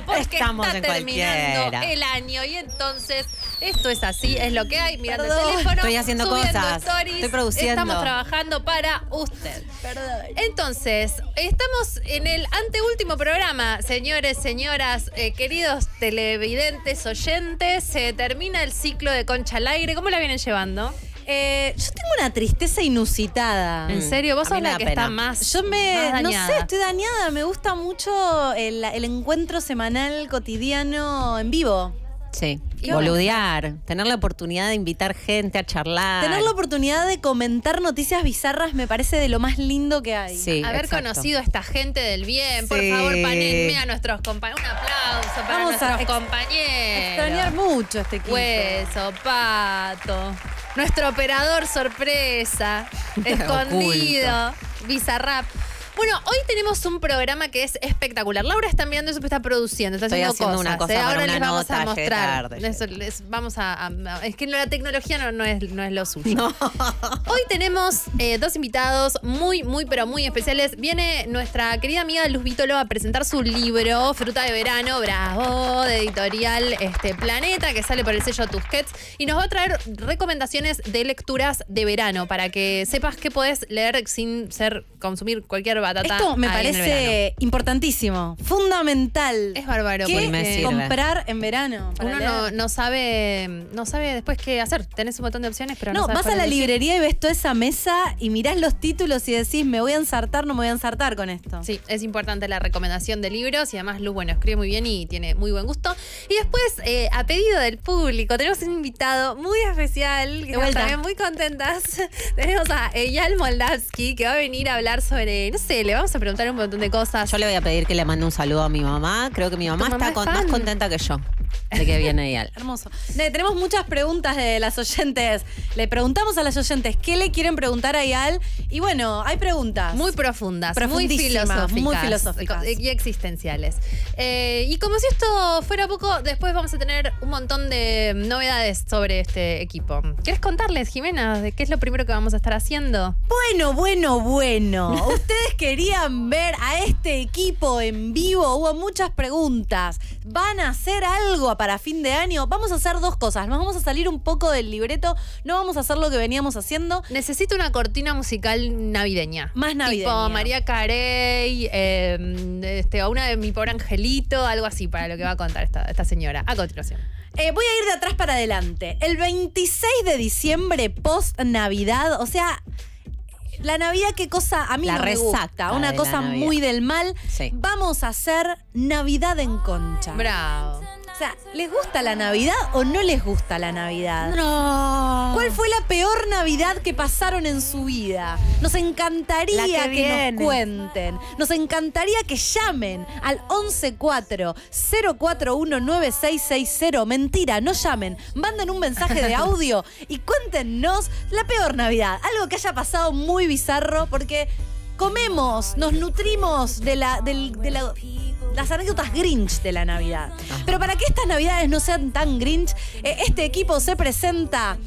cosa porque Estamos está en terminando cualquiera. el año y entonces esto es así, es lo que hay, mirando Perdón. el teléfono, Estoy haciendo cosas, stories, estoy produciendo. estamos trabajando para usted. Perdón. Entonces, estamos en el anteúltimo programa, señores, señoras, eh, queridos televidentes, oyentes. Se termina el ciclo de Concha al aire. ¿Cómo la vienen llevando? Eh, yo tengo una tristeza inusitada. ¿En serio? ¿Vos a mí sos me la da que pena. está más Yo me. más No dañada? sé, estoy dañada. Me gusta mucho el, el encuentro semanal cotidiano en vivo. Sí. Y Boludear, tener la oportunidad de invitar gente a charlar. Tener la oportunidad de comentar noticias bizarras me parece de lo más lindo que hay. Sí, Haber exacto. conocido a esta gente del bien. Por Sí. favor, panenme a nuestros compañeros. Un aplauso para Vamos a nuestros ex- compañeros. Extrañar mucho este equipo. Hueso, pato. Nuestro operador sorpresa. escondido. Bizarrap. Bueno, hoy tenemos un programa que es espectacular. Laura está enviando eso, está produciendo, está Estoy haciendo haciendo cosas. una cosa ¿eh? para Ahora una les vamos nota, a mostrar. tarde, les vamos a, a- Es que la tecnología no, no es, no es lo suyo. No. Hoy tenemos eh, dos invitados muy, muy, pero muy especiales. Viene nuestra querida amiga Luz Vítolo a presentar su libro, Fruta de Verano, bravo, de editorial este, Planeta, que sale por el sello Tusquets. Y nos va a traer recomendaciones de lecturas de verano para que sepas qué podés leer sin ser consumir cualquier batata. Esto me ahí en el verano. parece importantísimo, fundamental. Es bárbaro. ¿Qué me sirve. comprar en verano? para Uno leer? no, sabe no sabe después qué hacer. Tenés un montón de opciones, pero no, No, sabes vas a cuál la elegir. librería y ves toda esa mesa y mirás los títulos y decís, me voy a ensartar, no me voy a ensartar con esto. Sí, es importante la recomendación de libros y además Luz, bueno, escribe muy bien y tiene muy buen gusto. Y después, eh, a pedido del público, tenemos un invitado muy especial, que estamos vuelta. también muy contentas. tenemos a Eyal Moldavsky, que va a venir a hablar sobre, no sé, le vamos a preguntar un montón de cosas. Yo le voy a pedir que le mande un saludo a mi mamá. Creo que mi mamá, mamá está es con- fan. más contenta que yo de que viene Eyal. Hermoso. Ne, tenemos muchas preguntas de las oyentes. Le preguntamos a las oyentes qué le quieren preguntar a Ial. Y bueno, hay preguntas. Muy profundas, muy Profundísimas, filosóficas, muy filosóficas. y existenciales. Eh, y como si esto fuera poco, después vamos a tener un montón de novedades sobre este equipo. ¿Quieres contarles, Jimena, de qué es lo primero que vamos a estar haciendo? Bueno, bueno, bueno. Ustedes querían ver a este equipo en vivo. Hubo muchas preguntas. ¿Van a hacer algo para fin de año? Vamos a hacer dos cosas. Nos vamos a salir un poco del libreto. No vamos a hacer lo que veníamos haciendo. Necesito una cortina musical navideña. Más navideña. Tipo María Carey, eh, este, o una de mi pobre angelito, algo así para lo que va a contar esta, esta señora. A continuación. Eh, voy a ir de atrás para adelante. El 26 de diciembre, post Navidad, o sea, la Navidad, qué cosa a mí La no me gusta, una cosa muy del mal. Sí. Vamos a hacer Navidad en Concha. Bravo. O sea, ¿les gusta la Navidad o no les gusta la Navidad? No. ¿Cuál fue la peor Navidad que pasaron en su vida? Nos encantaría La que, que viene. nos cuenten. Nos encantaría que llamen al 114-041-9660. Mentira, no llamen. Manden un mensaje de audio y cuéntenos la peor Navidad. Algo que haya pasado muy bizarro porque comemos, nos nutrimos de la, del- de la- las anécdotas Grinch de la Navidad. Pero para que estas Navidades no sean tan Grinch, eh, este equipo se presenta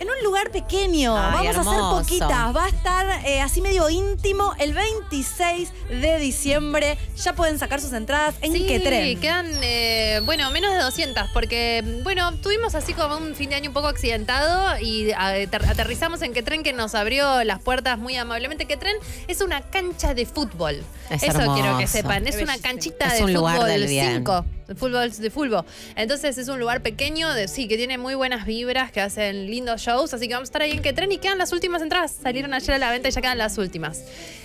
en un lugar pequeño. Ay, Vamos a hacer poquitas. Va a estar eh, así medio íntimo el 26 de diciembre. Ya pueden sacar sus entradas en sí, qué tren. quedan, eh, bueno, menos de 200, porque, bueno, tuvimos así como un fin de año un poco accidentado y ater- aterrizamos en que tren que nos abrió las puertas muy amablemente. Que tren es una cancha de fútbol. Es Eso quiero que sepan. Es Es una canchita Es de un fútbol del bien. 5. Fútbol, de fútbol. Entonces es un lugar pequeño, de, sí, que tiene muy buenas vibras, que hacen lindos shows. Así que vamos a estar ahí en que tren y quedan las últimas entradas. Salieron ayer a la venta y ya quedan las últimas.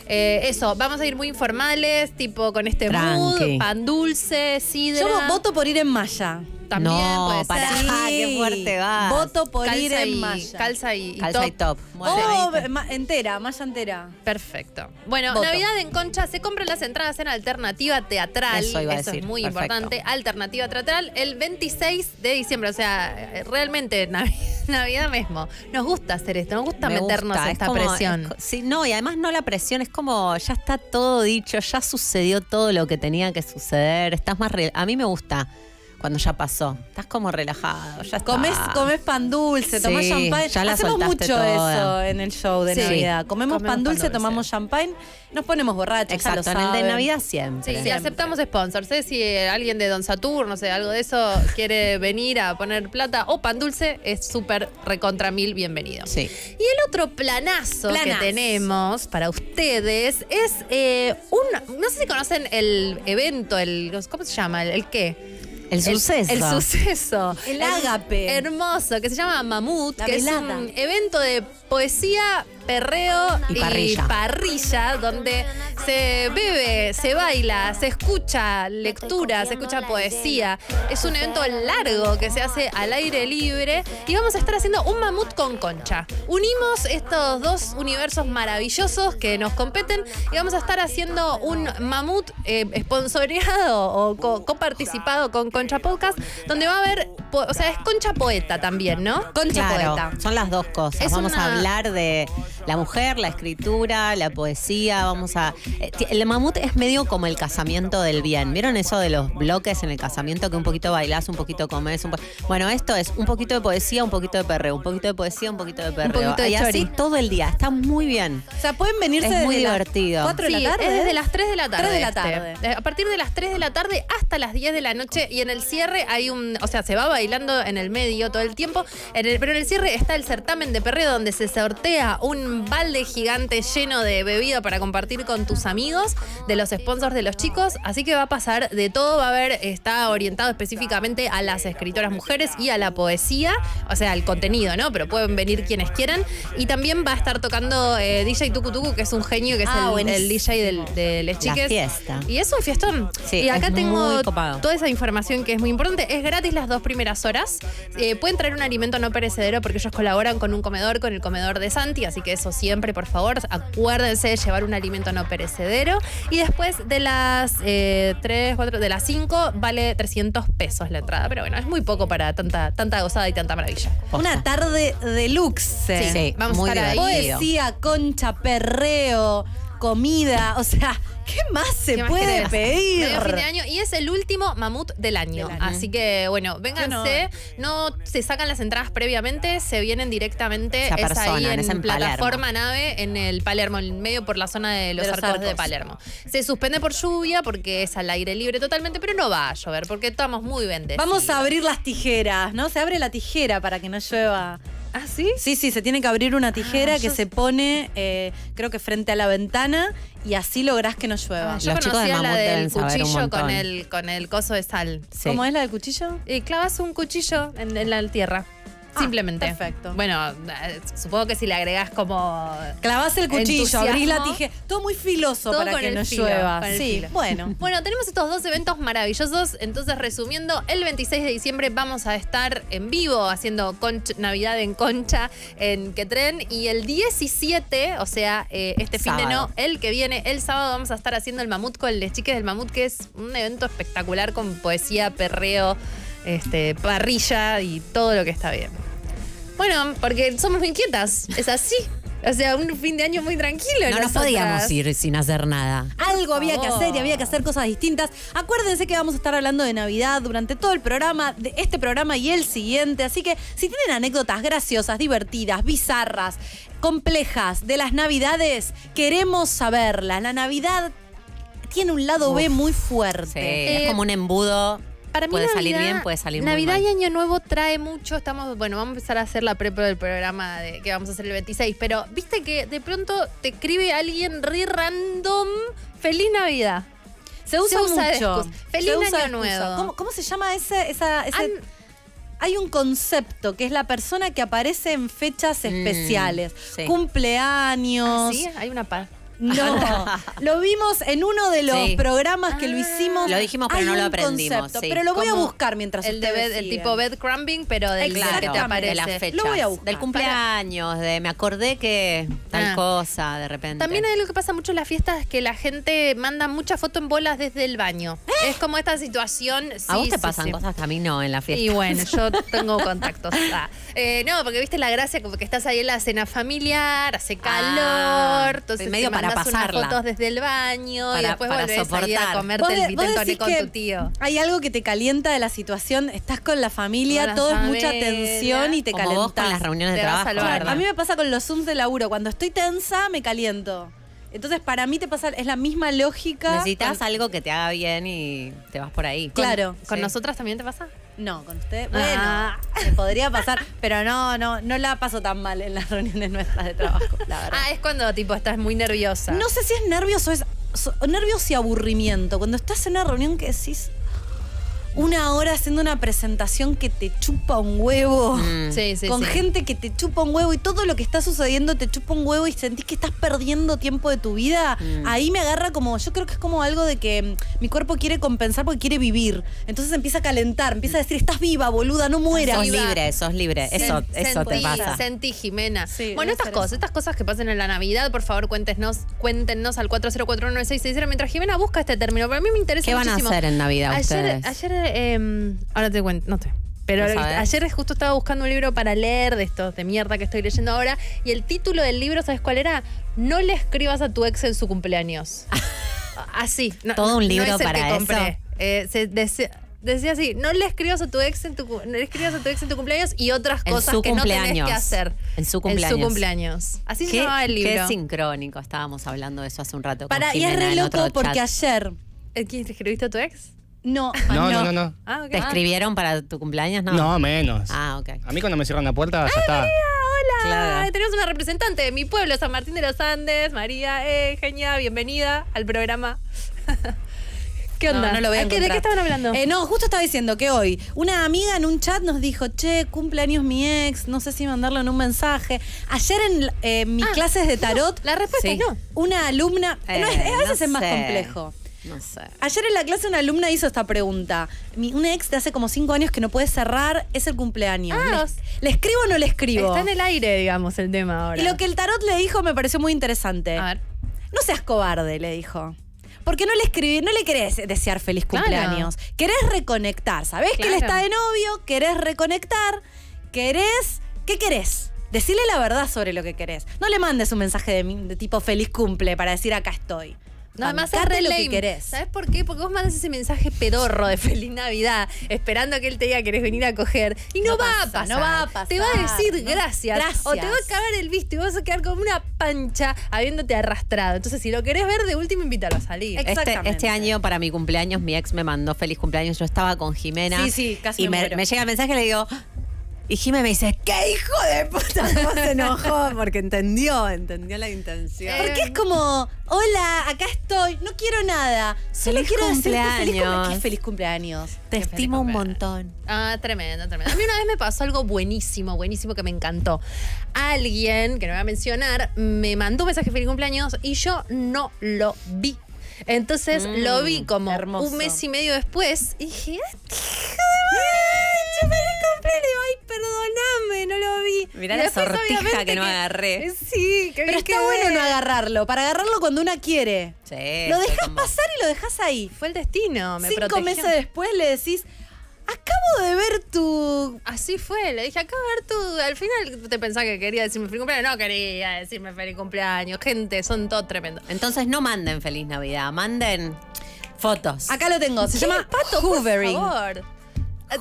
Eh, eso, vamos a ir muy informales, tipo con este Tranqui. mood, pan dulce, sidra. Yo vo- voto por ir en malla. También No, puede ser. Ah, qué fuerte vas. Voto por calza ir en y, malla. Calza y, y Calza y top. Oh, entera, malla entera. Perfecto. Bueno, Voto. Navidad en Concha se compran las entradas en Alternativa Teatral. Eso iba a es decir, muy perfecto. importante. Alternativa Teatral el 26 de diciembre. O sea, eh, realmente Navi- Navidad mismo. Nos gusta hacer esto, nos gusta Me meternos gusta, en es esta como- presión. es sí, no, y además no la presión, es como ya está todo dicho, ya sucedió todo lo que tenía que suceder. Estás más re- A mí me gusta cuando ya pasó. Estás como relajado, ya está. Comes, comes pan dulce, tomás Sí, champagne. ya la Hacemos mucho toda. eso en el show de Sí. Navidad. Comemos, Comemos pan pan dulce, tomamos champagne, nos ponemos borrachos. ya lo Exacto, en el de. Navidad siempre. sí, Siempre. aceptamos sponsors. ¿eh? Si eh, alguien de Don Saturno, no sé, algo de eso, quiere venir a poner plata o pan dulce, es súper recontra mil bienvenido. Sí. Y el otro planazo, que tenemos para ustedes es eh, un. No sé si conocen el evento, el. ¿Cómo se llama? ¿El, el qué? El suceso. El, suceso. El ágape. Hermoso, que se llama Mamut, La que velada. es un evento de poesía, perreo Y y, parrilla. donde se bebe, se baila, se escucha lectura, se escucha poesía. Es un evento largo que se hace al aire libre y vamos a estar haciendo un mamut con concha. Unimos estos dos universos maravillosos que nos competen y vamos a estar haciendo un mamut eh, sponsoreado o co- coparticipado con Concha Podcast, donde va a haber, o sea, es Concha Poeta también, ¿no? Concha Claro, Poeta. son las dos cosas. Es vamos a hablar de la mujer, la escritura, la poesía. Vamos a. eh, El mamut es medio como el casamiento del bien. ¿Vieron eso de los bloques en el casamiento que un poquito bailás, un poquito comés? Un po- bueno, esto es un poquito de poesía, un poquito de perreo, un poquito de poesía, un poquito de perreo. poquito de y así chori. todo el día. Está muy bien. O sea, pueden venirse Es desde muy las divertido. 4 de Sí, la tarde. es desde las 3 de la tarde. 3 de la este. tarde. Eh, A partir de las 3 de la tarde hasta las 10 de la noche y en el cierre hay un, o sea, se va bailando en el medio todo el tiempo, en el- pero en el cierre está el certamen de perreo donde se sortea un balde gigante lleno de bebida para compartir con tus amigos, de los sponsors de los chicos, así que va a pasar de todo, va a haber, está orientado específicamente a las escritoras mujeres y a la poesía, o sea, al contenido, ¿no? Pero pueden venir quienes quieran y también va a estar tocando eh, DJ Tucu Tucu, que es un genio, que es Ah, el- DJ del, de Les La Chiques. fiesta. Y es un fiestón. Sí, y acá es tengo copado. toda esa información que es muy importante. Es gratis las dos primeras horas. Eh, pueden traer un alimento no perecedero porque ellos colaboran con un comedor, con el comedor de Santi. Así que eso siempre, por favor, acuérdense de llevar un alimento no perecedero. Y después de las 3, 4, de las 5 vale 300 pesos la entrada. Pero bueno, es muy poco para tanta, tanta gozada y tanta maravilla. Una tarde deluxe. Sí, vamos a muy estar ahí. Poesía, concha, perreo, comida. O sea, ¿qué más se ¿Qué más puede pedir? Medio fin de año y es el último mamut del año. Del año. Así que, bueno, vénganse. No se sacan las entradas previamente, se vienen directamente. Se es ahí apersonan, en, es en plataforma nave en el Palermo, en medio por la zona de los, De los arcos, de. Palermo. Se suspende por lluvia porque es al aire libre totalmente, pero no va a llover porque estamos muy bendecidos. Vamos a abrir las tijeras, ¿no? Se abre la tijera para que no llueva. ¿Ah, sí? Sí, sí, se tiene que abrir una tijera Ah, que yo- se pone, eh, creo que frente a la ventana, y así lográs que no llueva. Ah, yo Los chicos de conocía la del cuchillo con el, con el coso de sal. Sí. ¿Cómo es la del cuchillo? Y clavas un cuchillo en, en la tierra. Ah, Simplemente. perfecto. Bueno, supongo que si le agregás como. Clavás el cuchillo, abrís la tijera. Todo muy filoso Todo para que no filo, llueva. Sí, bueno. Bueno, tenemos estos dos eventos maravillosos. Entonces, resumiendo, el 26 de diciembre vamos a estar en vivo haciendo Concha- Navidad en Concha en Quetren. Y el 17, o sea, eh, este fin de no, el que viene, el sábado, vamos a estar haciendo el Mamut con Les Chiques del Mamut, que es un evento espectacular con poesía, perreo, este, parrilla y todo lo que está bien. Bueno, porque somos muy inquietas, es así. O sea, un fin de año muy tranquilo. No nos podíamos ir sin hacer nada. Algo había que hacer y había que hacer cosas distintas. Acuérdense que vamos a estar hablando de Navidad durante todo el programa, de este programa y el siguiente. Así que si tienen anécdotas graciosas, divertidas, bizarras, complejas de las Navidades, queremos saberlas. La Navidad tiene un lado B muy Sí, fuerte. es como un embudo. Para mí puede salir Navidad- bien, puede salir Navidad muy mal. y Año Nuevo trae mucho. Estamos, bueno, vamos a empezar a hacer la prepa del programa de, que vamos a hacer el 26. Pero viste que de pronto te escribe alguien re random. Feliz Navidad. Se usa, se usa mucho. Feliz Se usa de Año excusa. Nuevo. ¿Cómo, cómo se llama ese, esa, ese- An- Hay un concepto que es la persona que aparece en fechas Mm, especiales. sí. Cumpleaños. ¿Sí? Hay una pa. No, lo vimos en uno de los Sí. programas que lo Ah. hicimos. Lo dijimos, pero Hay no lo un aprendimos, concepto, sí. Pero lo voy a Como buscar mientras el, de ustedes bed- el siguen. tipo bed crumbing, pero del Exacto. que te aparece. de las fechas. Lo voy a buscar. Del cumpleaños, de me acordé que tal Ah. cosa, de repente. También hay algo que pasa mucho en las fiestas, que la gente manda mucha foto en bolas desde el baño. Es como esta situación. A vos sí, te sí, pasan sí. cosas que a mí no en la fiesta. Y bueno, yo tengo contactos. Ah. Eh, no, porque viste la gracia, como que estás ahí en la cena familiar, hace calor, Ah, entonces medio te para unas pasarla. fotos desde el baño y Para- después para volvés a ir a soportar. comerte el decís con que tu tío. Hay algo que te calienta de la situación, estás con la familia, Con la todo es mucha tensión y te Como calentás. vos con las reuniones de Te trabajo. ¿verdad? A mí me pasa con los Zooms de laburo, cuando estoy tensa me caliento. Entonces para mí te pasa, es la misma lógica. Necesitas con- algo que te haga bien y te vas por ahí. Claro. ¿Con Sí. nosotras también te pasa? No, con usted. Bueno, Ah. me podría pasar, pero no, no, no la paso tan mal en las reuniones nuestras de trabajo, la verdad. Ah, es cuando tipo estás muy nerviosa. No sé si es nervios o es so- nervios y aburrimiento. Cuando estás en una reunión que decís una hora haciendo una presentación que te chupa un huevo. Mm. Sí, sí, con sí. gente que te chupa un huevo y todo lo que está sucediendo te chupa un huevo y sentís que estás perdiendo tiempo de tu vida, Mm. ahí me agarra como, yo creo que es como algo de que mm, mi cuerpo quiere compensar porque quiere vivir. Entonces empieza a calentar, empieza a decir, estás viva, boluda, no mueras. Sos Viva. libre, sos libre. Sí, Eso, eso te Sentí, pasa. Sentí, Jimena. Sí, bueno, estas cosas, eso. estas cosas que pasan en la Navidad, por favor, cuéntenos, cuéntenos al 40419660 mientras Jimena busca este término. Para mí me interesa ¿Qué van a hacer en Navidad ayer, ustedes? Ayer, eh, ahora te cuento, no sé. Pero ¿No ayer justo estaba buscando un libro para leer de estos de mierda que estoy leyendo ahora y el título del libro, ¿sabes cuál era? No le escribas a tu ex en su cumpleaños. Así. no- Todo un no libro es el para que eso. Eh, se decía, decía así, no le escribas a tu ex en tu cu- no le escribas a tu ex en tu cumpleaños y otras En cosas que no tenés que hacer. En su En cumpleaños. su cumpleaños. Así se llamaba el libro. qué sincrónico. Estábamos hablando de eso hace un rato. con Para, y es re loco porque chat. ayer. ¿Eh, ¿Quién te escribiste a tu ex? No, No, no, no, no. Ah. ¿Te escribieron para tu cumpleaños? No. No, menos. Ah, ok. A mí cuando me cierran la puerta ya está. Hola, Claro. tenemos una representante de mi pueblo, San Martín de los Andes, María eh, Genia, bienvenida al programa. ¿Qué onda? no lo voy a ¿Ah, ¿qué- ¿De qué estaban hablando? Eh, no, justo estaba diciendo que hoy una amiga en un chat nos dijo, che, cumpleaños mi ex, no sé si mandarlo en un mensaje. Ayer en eh, mis Ah, clases de tarot, La respuesta Sí. es no. una alumna, Eh, no, es- a veces no es más sé. complejo. No sé. Ayer en la clase una alumna hizo esta pregunta. Mi, un ex de hace como cinco años que no puede cerrar es el cumpleaños. Ah, ¿Le, escribo o no le escribo? Está en el aire, digamos, el tema ahora. Y lo que el tarot le dijo me pareció muy interesante. A ver. No seas cobarde, le dijo. Porque no le escribí, no le querés desear feliz Claro. cumpleaños. Querés reconectar. ¿Sabés que él Claro. está de novio? Querés reconectar. Querés. ¿Qué querés? Decirle la verdad sobre lo que querés. No le mandes un mensaje de, de tipo feliz cumple para decir acá estoy. No, además es re lo que querés. ¿Sabes por qué? Porque vos mandas ese mensaje pedorro de feliz Navidad, esperando a que él te diga que querés venir a coger. Y no, No va pasa, a pasar. no va a pasar, Te va a decir ¿no? gracias. Gracias. O te va a cagar el visto y vas a quedar como una pancha habiéndote arrastrado. Entonces, si lo querés ver, de último invítalo a salir. Este, este año, para mi cumpleaños, mi ex me mandó feliz cumpleaños. Yo estaba con Jimena. Sí, sí, casi Y me me, me llega el mensaje y le digo. Y Jimena me dice, ¿qué hijo de puta? ¿Cómo se enojó? Porque entendió, entendió la intención. Porque es como, hola, acá estoy, no quiero nada. Solo Feliz quiero decirte feliz cumpleaños. cumpleaños. ¿Qué feliz cumpleaños? Te Qué estimo un montón. Ah, tremendo, tremendo. A mí una vez me pasó algo buenísimo, buenísimo que me encantó. Alguien, que no voy a mencionar, me mandó un mensaje de feliz cumpleaños y yo no lo vi. Entonces Mm, lo vi como hermoso. un mes y medio después y dije, ¡ay, qué hijo de madre! ¡Feliz cumpleaños! ¡Ay, perdóname! No lo vi. Mirá la sortija que no agarré. Sí, que Pero está quedé. bueno no agarrarlo, para agarrarlo cuando una quiere. Sí, lo dejas pasar y lo dejas ahí. Fue el destino, me Cinco protegió. meses después le decís, acabo de ver tu... Así fue, le dije, acá a ver tú, al final te pensás que quería decirme feliz cumpleaños, no quería decirme feliz cumpleaños, gente, son todos tremendos. Entonces no manden feliz Navidad, manden fotos. Acá lo tengo, se ¿Qué, llama Pato, por hoovering. favor?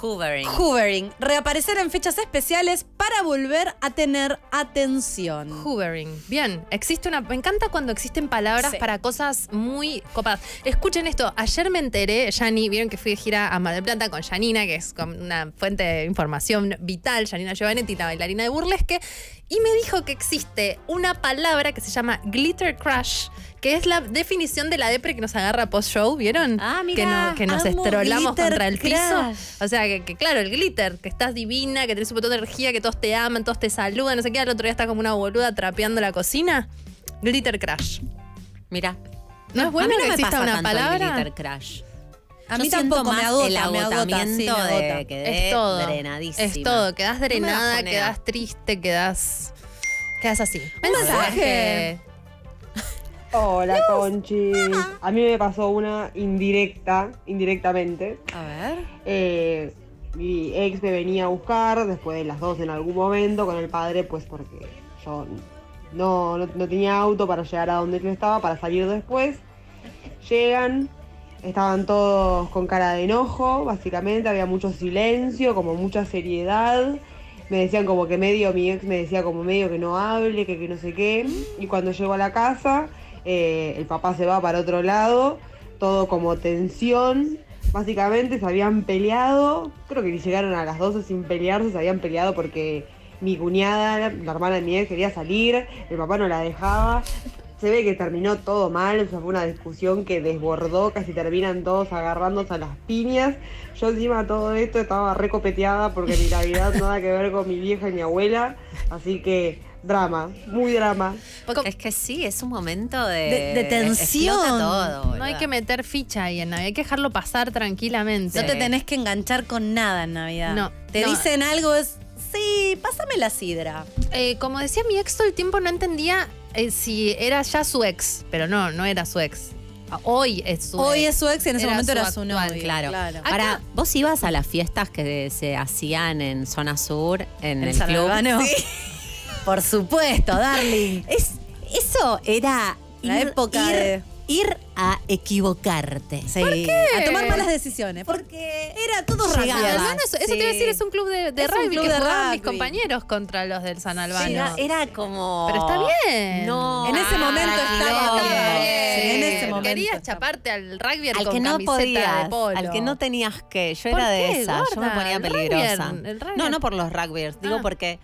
Hoovering. Hoovering, reaparecer en fechas especiales para volver a tener atención. Hoovering. Bien, existe una. Me encanta cuando existen palabras Sí. para cosas muy copadas. Escuchen esto. Ayer me enteré, Yani, vieron que fui de gira a Mar del Plata con Janina, que es una fuente de información vital, Janina Giovanetti, la bailarina de burlesque, y me dijo que existe una palabra que se llama glitter crush, que es la definición de la depre que nos agarra post-show, ¿vieron? Ah, que, mirá, no- que nos amo estrolamos contra el piso. crush. O sea, que, que claro, el glitter, que estás divina, que tenés un montón de energía, que todos te aman, todos te saludan, no sé qué, al otro día estás como una boluda trapeando la cocina. Glitter crash. Mira. ¿No es bueno no que me exista pasa una tanto el palabra? glitter crush. A Yo mí siento tampoco me más agota, el me agota, sí, agotamiento me de agota. quedé es todo. drenadísima. Es todo. Quedás No drenada, bajonea. quedás triste, quedás. Quedás así. Un mensaje. Hola, Conchi. A mí me pasó una indirecta, indirectamente. A ver. Eh, mi ex me venía a buscar después de las dos en algún momento con el padre, pues porque yo no, no, no tenía auto para llegar a donde yo estaba, para salir después. Llegan, estaban todos con cara de enojo, básicamente, había mucho silencio, como mucha seriedad. Me decían como que medio, mi ex me decía como medio que no hable, que, que no sé qué. Y cuando llego a la casa, eh, el papá se va para otro lado, todo como tensión. Básicamente se habían peleado, creo que llegaron a las 12 sin pelearse, se habían peleado porque mi cuñada, la hermana de mi ex, quería salir, el papá no la dejaba. Se ve que terminó todo mal, o fue una discusión que desbordó, casi terminan todos agarrándose a las piñas. Yo encima de todo esto estaba recopeteada porque mi Navidad nada que ver con mi vieja y mi abuela, así que drama, muy drama. Es que sí, es un momento de, De- de tensión. todo, No hay que meter ficha ahí en Navidad, hay que dejarlo pasar tranquilamente. No te tenés que enganchar con nada en Navidad. No, Te no. dicen algo, es. Sí, pásame la sidra. Eh, como decía mi ex todo el tiempo, no entendía eh, si era ya su ex, pero no, no era su ex. Ah, Hoy es su Hoy ex. es su ex y en ese Era momento su era su novio. Claro. Ahora, ¿vos ibas a las fiestas que se hacían en zona sur, en, ¿En el San club? Albano? Sí. Por supuesto, darling. Es, eso era La época ir, de- ir a equivocarte. Sí. A tomar malas decisiones. Porque era todo Llegaba. eso, eso te iba a decir, es un club de, de Es rugby club que de jugaban mis rugby. compañeros contra los del San Albano. Sí, era, era como. Pero está bien. No. En ese momento Ah, estaba bien. bien. Sí, en ese momento Querías chaparte al rugby Al con que no camiseta de polo. al que no tenías que. Yo ¿Por era de qué, esa, yo me ponía El peligrosa. No, no por los rugbyers, digo Ah. porque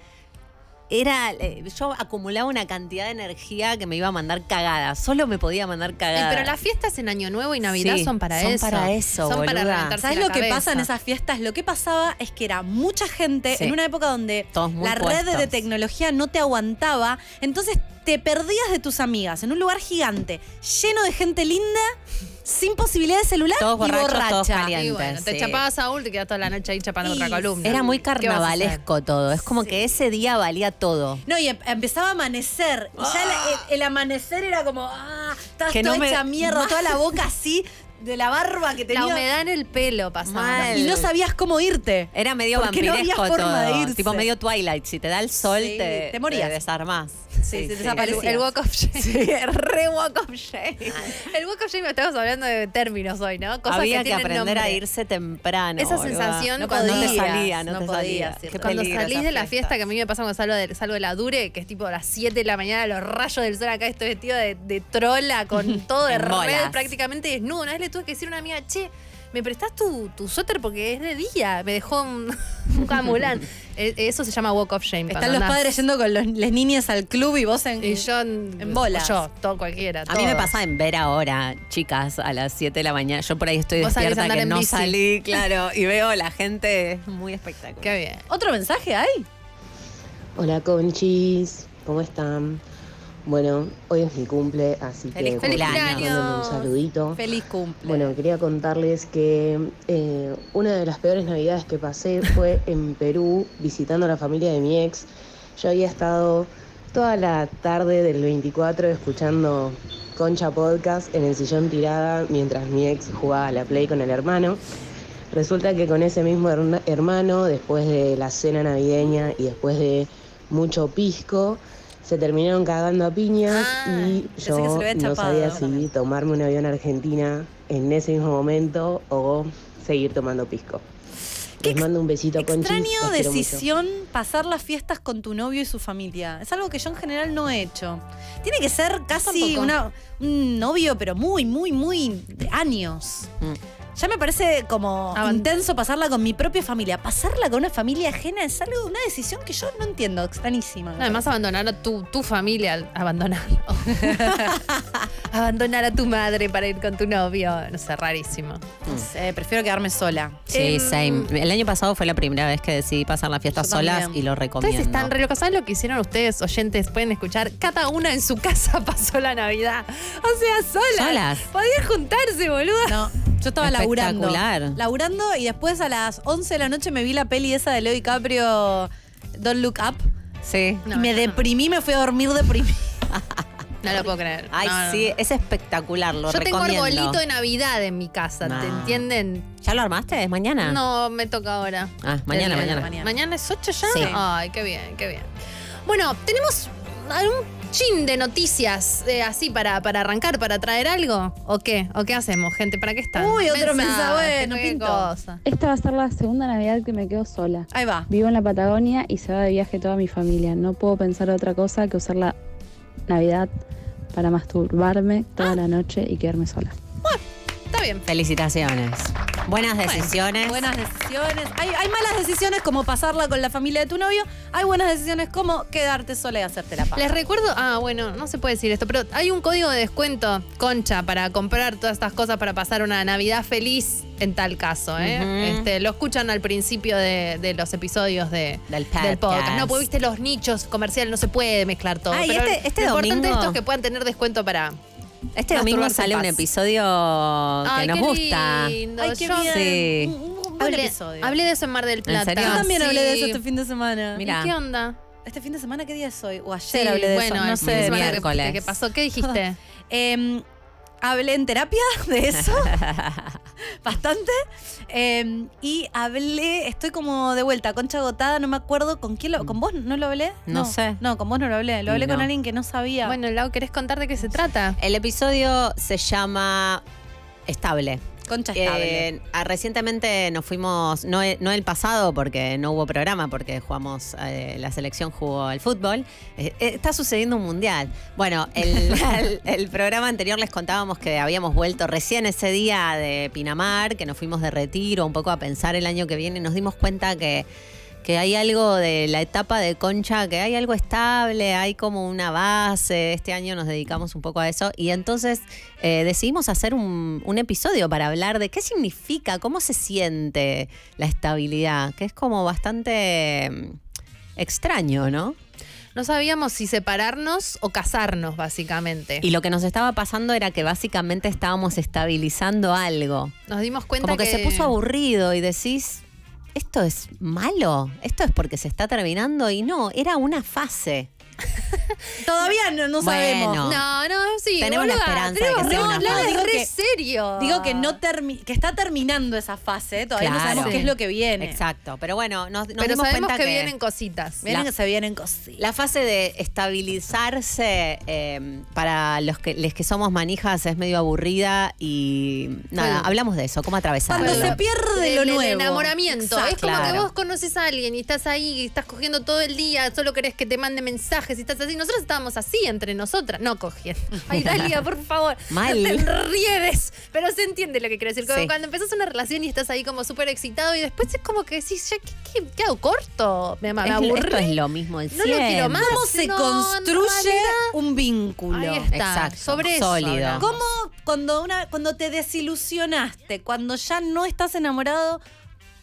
era. eh, yo acumulaba una cantidad de energía que me iba a mandar cagada. Solo me podía mandar Eh, cagada. pero las fiestas en Año Nuevo y Navidad Sí, son para son eso. para eso, Son para boluda. reventarse ¿Sabes la lo que pasa en esas fiestas? Lo que pasaba es que era mucha gente Sí. en una época donde la red de puestos. tecnología no te aguantaba. Entonces te perdías de tus amigas en un lugar gigante, lleno de gente linda, sin posibilidad de celular Todos y borracha. todos calientes. Y bueno, te sí. chapabas a Saúl, te quedas toda la noche ahí chapando Y otra columna. Era muy carnavalesco todo. Es como que ese día valía todo. No, y em- empezaba a amanecer. Y ya la- el, el amanecer era como, ah, estabas Que no toda me- hecha mierda, toda la boca así, de la barba que tenía. La humedad en el pelo pasaba. Mal. Y no sabías cómo irte. Era medio Porque no había vampiresco forma de todo. irse. Tipo medio Twilight. Si te da el sol, Sí, te, te morías. desarmás. Sí, se El, walk of shame. Sí, re walk of shame. El walk of shame, estamos hablando de términos hoy, ¿no? Cosas Había que, tienen aprender a irse temprano. Esa sensación no, cuando no te salía, no, no te podías salía. ir. Qué Cuando salís de la fiesta, que a mí me pasa cuando salgo de, salgo de la Dure, que es tipo a las 7 de la mañana, los rayos del sol acá, estoy vestido de, de trola, con todo de red, prácticamente desnudo. Una vez le tuve que decir a una amiga, che, ¿me prestás tu, tu suéter porque es de día? Me dejó un, un camulán. Eh, Eso se llama walk of shame. Están cuando los andás- padres yendo con los, las niñas al club y vos en. Y yo en bolas. Yo, todo cualquiera. A mí me todo. pasa en ver ahora, chicas, a las 7 de la mañana. Yo por ahí estoy Vos salís a despierta andar que en no bici. salí, claro, y veo a la gente muy espectacular. Qué bien. ¿Otro mensaje hay? Hola Conchis, ¿cómo están? Bueno, hoy es mi cumple, así Feliz que cumpleaños. un saludito. Feliz cumple. Bueno, quería contarles que eh, una de las peores navidades que pasé fue en Perú visitando a la familia de mi ex. Yo había estado toda la tarde del 24 escuchando Concha Podcast en el sillón tirada mientras mi ex jugaba a la play con el hermano. Resulta que con ese mismo hermano, después de la cena navideña y después de mucho pisco, se terminaron cagando a piñas Ah, y pensé que se yo lo había no chapado. sabía si tomarme un avión a Argentina en ese mismo momento o seguir tomando pisco. Qué Les mando un besito, Conchis. Extraño decisión pasar las fiestas con tu novio y su familia. Es algo que yo en general no he hecho. Tiene que ser casi una, un novio, pero muy, muy, muy de años. Mm. Ya me parece como Avan- intenso pasarla con mi propia familia. Pasarla con una familia ajena es algo, una decisión que yo no entiendo, extrañísima. me Además, abandonar a tu, tu familia, abandonar. abandonar a tu madre para ir con tu novio. No sé, rarísimo. No sé, prefiero quedarme sola. Sí, Em, same. El año pasado fue la primera vez que decidí pasar la fiesta solas también. y lo recomiendo. Ustedes están re locos. ¿Saben lo que hicieron ustedes, oyentes? Pueden escuchar. Cada una en su casa pasó la Navidad. O sea, solas. Solas. Podían juntarse, boluda. No, yo estaba laburando. Espectacular. Laburando y después a las 11 de la noche me vi la peli esa de Leo DiCaprio, Don't Look Up. Sí. No, y me no. deprimí, me fui a dormir deprimida. No lo puedo creer. Ay, sí, no. es espectacular, lo Yo tengo recomiendo. arbolito de Navidad en mi casa, ¿te entienden? ¿Ya lo armaste? ¿Es mañana? No, me toca ahora. Ah, mañana, mañana. mañana. ¿Mañana es 8 ya? Sí. Ay, qué bien, qué bien. Bueno, tenemos algún chin de noticias eh, así para, para arrancar, para traer algo? ¿O qué? ¿O qué hacemos, gente? ¿Para qué están? Uy, otro mensaje, bueno, qué Pinto. cosa. Esta va a ser la segunda Navidad que me quedo sola. Ahí va. Vivo en la Patagonia y se va de viaje toda mi familia. No puedo pensar otra cosa que usar la Navidad para masturbarme toda la noche y quedarme sola. Está bien. Felicitaciones. Buenas decisiones. Buenas decisiones. Hay, hay malas decisiones como pasarla con la familia de tu novio. Hay buenas decisiones como quedarte sola y hacerte la paz. Les recuerdo, ah, bueno, no se puede decir esto, pero hay un código de descuento, concha, para comprar todas estas cosas para pasar una Navidad feliz en tal caso, ¿eh? Este, lo escuchan al principio de, de los episodios de, Del podcast. podcast. No, porque viste los nichos comerciales, no se puede mezclar todo. Ah, pero este- este lo importante de domingo- esto es que puedan tener descuento para. Este domingo sale un episodio que Ay, nos qué gusta. lindo. Ay, qué Yo bien. Sí. Un, un buen hablé, episodio. hablé de eso en Mar del Plata. serio? Yo también hablé de eso este fin de semana. Mira. ¿Y qué onda? ¿Este fin de semana qué día es hoy? O ayer Sí, hablé de bueno, eso. el No fin de sé. semana que- miércoles. ¿Qué pasó? ¿Qué dijiste? Em, hablé en terapia de eso. Bastante. Em, y hablé, estoy como de vuelta, concha agotada, no me acuerdo con quién lo. ¿Con vos no lo hablé? No sé. No, con vos no lo hablé. Lo hablé No. con alguien que no sabía. Bueno, Lau, ¿querés contar de qué se trata? El episodio se llama Estable. Concha estable. Eh, ah, recientemente nos fuimos, no, e- no el pasado porque no hubo programa, porque jugamos, eh, la selección jugó al fútbol. Eh, eh, está sucediendo un mundial. Bueno, el, el- el programa anterior les contábamos que habíamos vuelto recién ese día de Pinamar, que nos fuimos de retiro un poco a pensar el año que viene y nos dimos cuenta que que hay algo de la etapa de Concha, que hay algo estable, hay como una base. Este año nos dedicamos un poco a eso y entonces eh, decidimos hacer un, un episodio para hablar de qué significa, cómo se siente la estabilidad, que es como bastante mm, extraño, ¿no? No sabíamos si separarnos o casarnos, básicamente. Y lo que nos estaba pasando era que básicamente estábamos estabilizando algo. Nos dimos cuenta Como que, se puso aburrido y decís, ¿esto es malo? ¿Esto es porque se está terminando? Y no, era una fase. Todavía no, no Bueno. sabemos. No, no, sí. Tenemos la boluda, esperanza de que sea no, una fase. es Digo re que- serio. Digo que no termi- que está terminando esa fase, todavía no sabemos qué es lo que viene. Exacto. Pero bueno, nos, nos Pero dimos sabemos cuenta que, que, vienen cositas. Vienen La- que se vienen cositas. la fase de estabilizarse eh, para los que, les que somos manijas es medio aburrida y nada, hablamos de eso, cómo atravesarlo. Cuando se pierde lo El- el nuevo. enamoramiento. Exacto. Es como que vos conoces a alguien y estás ahí y estás cogiendo todo el día, solo querés que te mande mensajes y estás así. Nosotros estábamos así entre nosotras, no cogiendo. Ay, Dalia, por favor. Mal. No te enriedes. Pero se entiende lo que quiero decir. Como Sí. cuando empezás una relación y estás ahí como súper excitado y después es como que decís, ya, ¿qué, qué, qué hago corto? Me, me Es- aburrí. esto es lo mismo No lo quiero más. ¿Cómo se No, construye un vínculo? Ahí está. Exacto. Sobre eso. Sólido. hablamos. ¿Cómo cuando una cuando te desilusionaste, cuando ya no estás enamorado,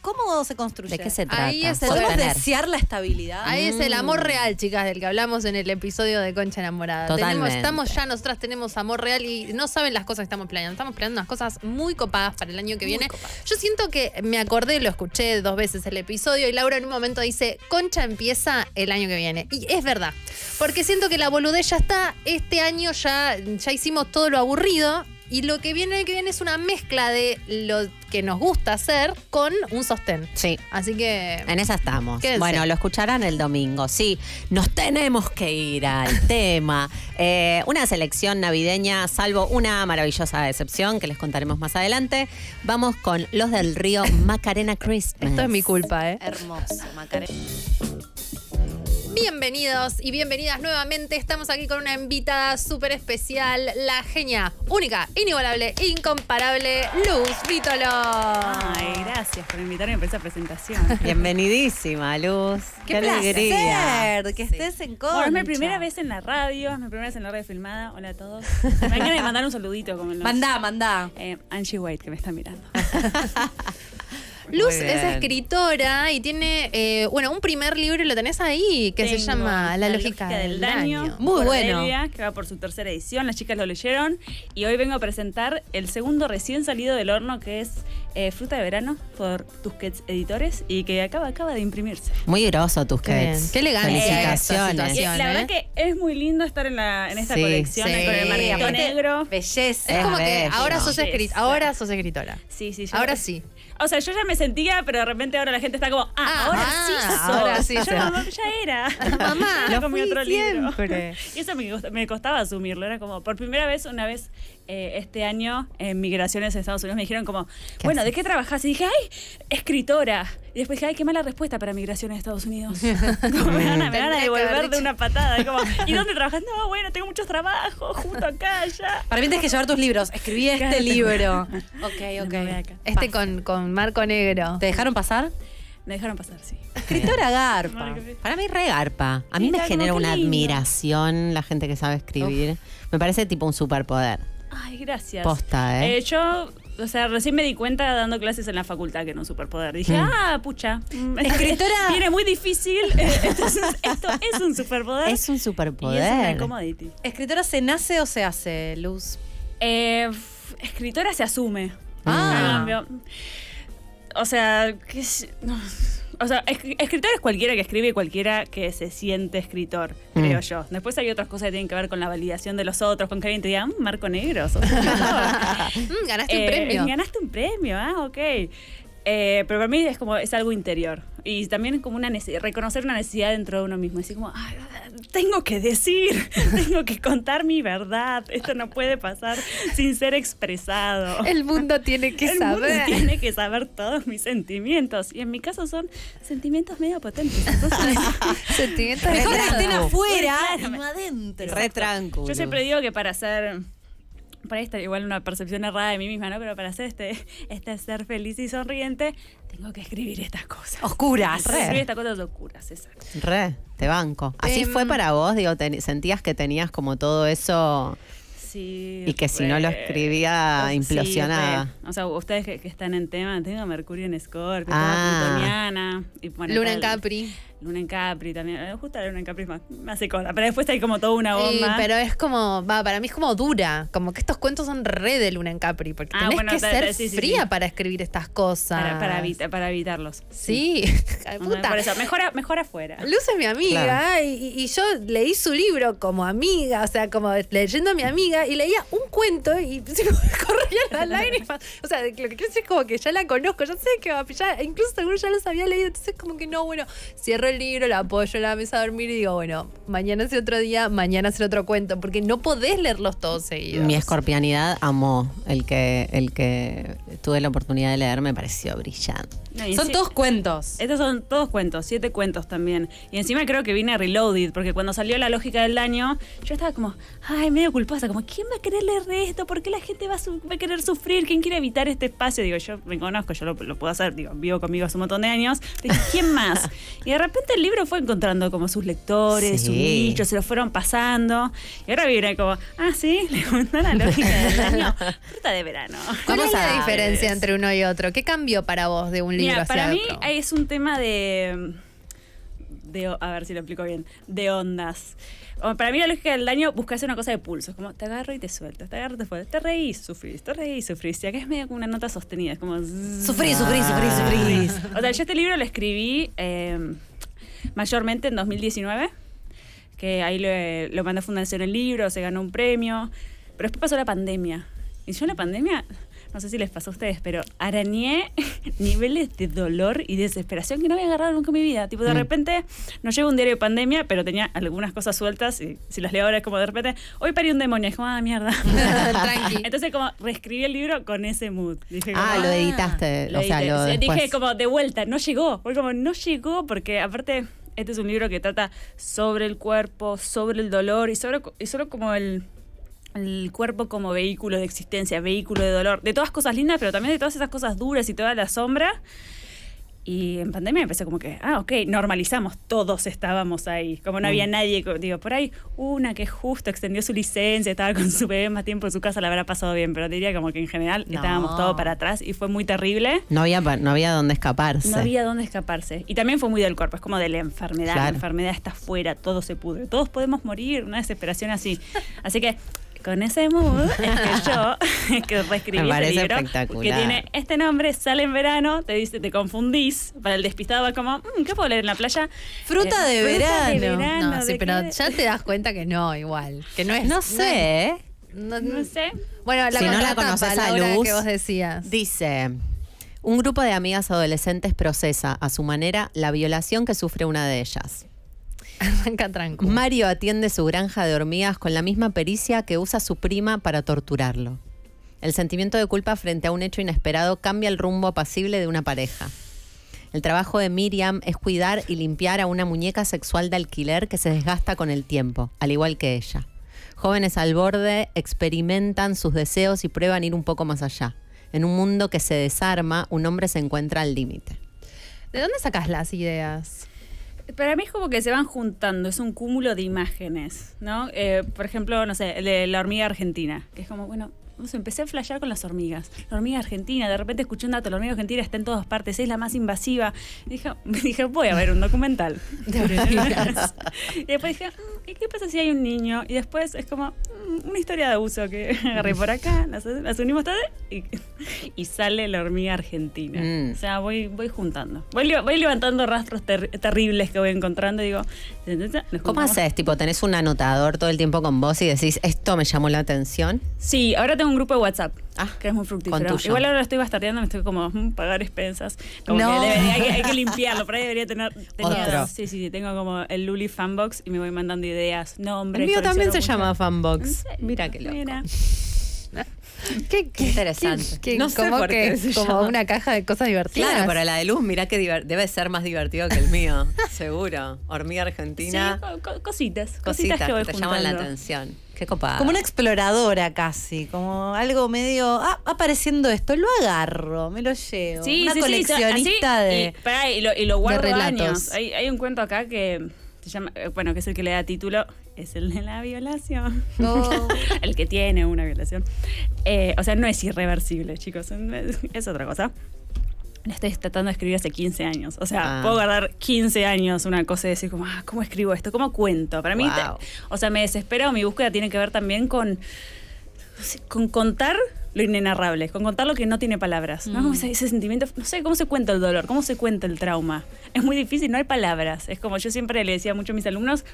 cómo se construye? ¿De qué se trata? Ahí es el- ¿Podemos desear la estabilidad? Ahí es el amor Mm. real, chicas, del que hablamos en el episodio de Concha Enamorada. Totalmente. Tenemos, estamos ya, nosotras tenemos amor real y no saben las cosas que estamos planeando. Estamos planeando unas cosas muy copadas para el año que Muy viene. copadas. Yo siento que me acordé, lo escuché dos veces el episodio y Laura en un momento dice, Concha empieza el año que viene. Y es verdad, porque siento que la boludez ya está, este año ya, ya hicimos todo lo aburrido. Y lo que viene que viene es una mezcla de lo que nos gusta hacer con un sostén. Sí. Así que En esa estamos. Quédense. Bueno, lo escucharán el domingo. Sí, nos tenemos que ir al tema. Eh, una selección navideña, salvo una maravillosa excepción que les contaremos más adelante. Vamos con los del río Macarena Christmas. esto es mi culpa, ¿eh? Hermoso, Macarena. Bienvenidos y bienvenidas nuevamente. Estamos aquí con una invitada súper especial, la genia, única, inigualable, incomparable, Luz Vítolo. Ay, gracias por invitarme para esa presentación. Bienvenidísima, Luz. ¡Qué, alegría. placer que estés en Concha! Bueno, es mi primera vez en la radio, es mi primera vez en la radio filmada. Hola a todos. Me ganas de mandar un saludito como los, Mandá, mandá. eh, Angie White que me está mirando. Luz Muy es escritora y tiene, eh, bueno, un primer libro, lo tenés ahí, que se llama La, lógica, del, daño. Muy por bueno. Delia, que va por su tercera edición. Las chicas lo leyeron. Y hoy vengo a presentar el segundo recién salido del horno, que es eh, Fruta de Verano por Tusquets Editores y que acaba, acaba de imprimirse. Muy groso tus Qué. Qué elegante Felicitaciones. La ¿eh? verdad que es muy lindo estar en, la, en esta Sí, colección sí. con el Aparte, negro. Belleza. Es Es como que sos, ahora sos escritora. Sí, sí, yo- Ahora sí. O sea, yo ya me sentía, pero de repente ahora la gente está como, ah, Ah, ahora ah, sí ahora sí Yo, mamá, ya era. Mamá, fui otro libro. siempre. Y eso me, me costaba asumirlo. Era como, por primera vez, una vez eh, este año, en migraciones en Estados Unidos, me dijeron como, bueno, ¿de qué trabajás? Y dije, ay, escritora. Y después dije, ay, qué mala respuesta para migraciones en Estados Unidos. Como me van a, me van a devolver de una patada. Y, como, ¿Y dónde trabajas? No, bueno, tengo muchos trabajos, junto acá, allá. Para mí tienes que llevar tus libros. Escribí este Cállate. libro. Ok, ok. Este con, con marco negro. ¿Te dejaron pasar? Me dejaron pasar, sí. Escritora Garpa. Para mí regarpa. A mí Sí, me genera una admiración la gente que sabe escribir. Me parece tipo un superpoder. Ay, gracias. Posta, ¿eh? Eh, yo, o sea, recién me di cuenta dando clases en la facultad que era un superpoder. Dije, Mm. ah, pucha. mm, Escritora- Viene muy difícil. eh, Esto es, esto es un superpoder. Es un y es una superpoder. commodity. ¿Escritora se nace o se hace, Luz? Eh, escritora se asume. Ah. O sea, qué sé- no. O sea, es- escritor es cualquiera que escribe y cualquiera que se siente escritor, creo Mm. yo. Después hay otras cosas que tienen que ver con la validación de los otros, con que alguien te diga, "Mm, Marco Negro, sos escritor". Mm, ganaste un Eh, premio. Ganaste un premio, ah, ok. Eh, pero para mí es como es algo interior y también es como una reconocer una necesidad dentro de uno mismo así como "Ay, tengo que decir tengo que contar mi verdad esto no puede pasar sin ser expresado El mundo tiene que El mundo saber. tiene que saber todos mis sentimientos y en mi caso son sentimientos medio potentes entonces Sentimientos Mejor estén afuera no adentro. Re tranquilo. Yo siempre digo que para hacer. Para esta igual una percepción errada de mí misma, ¿no? Pero para hacer este, este ser feliz y sonriente, tengo que escribir estas cosas. Oscuras. Escribir estas cosas oscuras, exacto. Re, te banco. Así Em, fue para vos, digo, ten- sentías que tenías como todo eso Sí. y que si no lo re. escribía Sí, implosionaba. re. o sea, ustedes que, que están en tema, tengo Mercurio en Scorpio, Ah. tengo Plutoniana. Y, bueno, Luna en Capri. Luna en Capri también. Eh, Justo la Luna en Capri es más, me hace cola. Pero después hay como toda una Sí, bomba. pero es como, va, para mí es como dura. Como que estos cuentos son re de Luna en Capri. Porque Ah, tenés bueno, que ta- ser ta- sí, sí, fría sí. para escribir estas cosas. para, para, evita- para evitarlos. Sí, puta. Por eso, mejor, a- mejor afuera. Luz es mi amiga Claro. y, y yo leí su libro como amiga, o sea, como leyendo a mi amiga y leía un cuento y se me corrían las lágrimas. O sea, lo que quiero decir es como que ya la conozco, ya sé que va, ya, incluso algunos ya los había leído, entonces como que no, bueno, cierro el libro, la apoyo en la mesa a dormir y digo, bueno, mañana es otro día, mañana es otro cuento, porque no podés leerlos todos seguidos. Mi escorpianidad amó el que, el que tuve la oportunidad de leer, me pareció brillante. No, Son todos cuentos. Estos son todos cuentos, siete cuentos también. Y encima creo que vine reloaded, porque cuando salió la lógica del daño, yo estaba como, ay, medio culposa, como, ¿quién va a querer leer esto? ¿Por qué la gente va a, su- va a querer sufrir? ¿Quién quiere evitar este espacio? Digo, yo me conozco, yo lo, lo puedo hacer, digo, vivo conmigo hace un montón de años. Dije, ¿quién más? Y de repente el libro fue encontrando como sus lectores, Sí. sus nichos, se lo fueron pasando. Y ahora viene como, ah, sí, le gustó la lógica del daño. Fruta de verano. ¿Cuál es la diferencia entre uno y otro? ¿Qué cambió para vos de un libro Mira, para mí es un tema de, de. A ver si lo explico bien. De ondas. Para mí la lógica del daño busca hacer una cosa de pulsos, como te agarro y te suelto, te agarro y te suelto, te reís, sufrís, te reís, sufrís. Y acá es medio como una nota sostenida, es como... zzzz. Sufrí, sufrí, sufrí, sufrí. O sea, yo este libro lo escribí eh, mayormente en 2019, que ahí lo, lo mandé a Fundación el Libro, se ganó un premio, pero después pasó la pandemia. Y yo en la pandemia, no sé si les pasó a ustedes, pero arañé niveles de dolor y desesperación que no había agarrado nunca en mi vida. Tipo, de Mm. repente, no llevo un diario de pandemia, pero tenía algunas cosas sueltas y si las leo ahora es como de repente, hoy parí un demonio, es como, ah, mierda. Tranqui. Entonces como reescribí el libro con ese mood. Dije, como, Ah, lo editaste. lo o sea, edité. lo Sí, después. Dije como de vuelta, no llegó. Fue como, no llegó porque aparte este es un libro que trata sobre el cuerpo, sobre el dolor y sobre y solo como el el cuerpo como vehículo de existencia, vehículo de dolor, de todas cosas lindas, pero también de todas esas cosas duras y toda la sombra. Y en pandemia empecé como que, ah, ok, normalizamos, todos estábamos ahí. Como no Mm. había nadie, co- digo, por ahí una que justo extendió su licencia, estaba con su bebé más tiempo en su casa, la habrá pasado bien, pero diría como que en general No. estábamos todos para atrás y fue muy terrible. No había, no había dónde escaparse. No había dónde escaparse. Y también fue muy del cuerpo, es como de la enfermedad. Claro. La enfermedad está afuera, todo se pudre. Todos podemos morir, una desesperación así. Así que con ese mood es que yo que reescribí Me libro que tiene este nombre, sale en verano, te dice, te confundís, para el despistado va como, "Mm, ¿qué puedo leer en la playa? Fruta de fruta de verano. verano, No, sí, ¿de pero qué? ya te das cuenta que no, igual. Que no es. No sé, ¿eh? No, No sé. Bueno, la Si no la conoces a Luz, que vos decías. Dice, un grupo de amigas adolescentes procesa a su manera la violación que sufre una de ellas. Arranca tranco. Mario atiende su granja de hormigas con la misma pericia que usa su prima para torturarlo. El sentimiento de culpa frente a un hecho inesperado cambia el rumbo apacible de una pareja. El trabajo de Miriam es cuidar y limpiar a una muñeca sexual de alquiler que se desgasta con el tiempo, al igual que ella. Jóvenes al borde experimentan sus deseos y prueban ir un poco más allá. En un mundo que se desarma, un hombre se encuentra al límite. ¿De dónde sacas las ideas? Para mí es como que se van juntando, es un cúmulo de imágenes, ¿no? Eh, por ejemplo, no sé, de la hormiga argentina, que es como, bueno, no sé, empecé a flashear con las hormigas. La hormiga argentina, de repente escuché un dato, la hormiga argentina está en todas partes, es la más invasiva. Y dije, dije voy a ver un documental. y después dije, "Mm, ¿y qué pasa si hay un niño? Y después es como mm, una historia de abuso que agarré por acá, las, las unimos todas y, y sale la hormiga argentina. Mm. O sea, voy, voy juntando. Voy, voy levantando rastros ter- terribles que voy encontrando y digo, ¿Cómo haces? Tipo, tenés un anotador todo el tiempo con vos y decís, esto me llamó la atención. Sí, ahora tengo un grupo de WhatsApp. Ah, que es muy fructífero. Igual ahora lo estoy bastardeando, me estoy como mm, pagar expensas. Como No. que debería- hay, que- hay que limpiarlo, por ahí debería tener. tenía- sí, sí, sí, tengo como el Luli Fanbox y me voy mandando ideas, nombres. El mío también se llama. Fanbox. Mira qué loco. Mira. Qué, Qué interesante. qué- No sé por qué que como una caja de cosas divertidas. Claro, pero la de luz, mira que debe ser más divertido que el mío, seguro. Hormiga Sí, argentina, co- cositas, cositas. cositas que te llaman la atención. Qué copada. Como una exploradora casi, como algo medio, ah, apareciendo esto, lo agarro, me lo llevo. Sí, una sí, coleccionista de... Y, pará, y lo, y lo guardo años. Hay, hay un cuento acá que se llama, eh, bueno, que es el que le da título, es el de la violación. Oh. el que tiene una violación. Eh, o sea, no es irreversible, chicos, es, es otra cosa. La estoy tratando de escribir hace 15 años. O sea, Ah. puedo guardar 15 años una cosa y decir como, ah, ¿cómo escribo esto? ¿Cómo cuento? Para mí, te- o sea, me desespero. Mi búsqueda tiene que ver también con, con contar lo inenarrable, con contar lo que no tiene palabras. ¿no? Como ese, ese sentimiento, no sé, ¿cómo se cuenta el dolor? ¿Cómo se cuenta el trauma? Es muy difícil, no hay palabras. Es como yo siempre le decía mucho a mis alumnos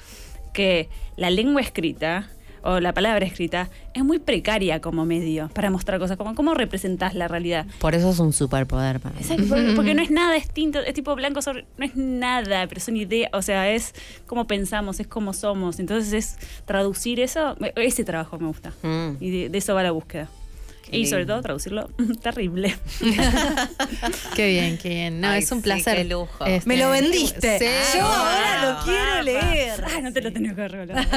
que la lengua escrita o la palabra escrita es muy precaria como medio para mostrar cosas, como cómo representás la realidad. Por eso es un superpoder para mí. Exacto, porque, porque no es nada distinto, es tipo blanco sobre. No es nada, pero son ideas, o sea, es como pensamos, es como somos. Entonces es traducir eso, ese trabajo me gusta. Mm. Y de, de eso va la búsqueda. Qué y sobre todo traducirlo terrible. Qué bien, qué bien. No, Ay, es un sí, placer. qué lujo. Este, Me lo vendiste. Sí. Yo ahora lo quiero leer. Ah, no te lo tenía que revelado.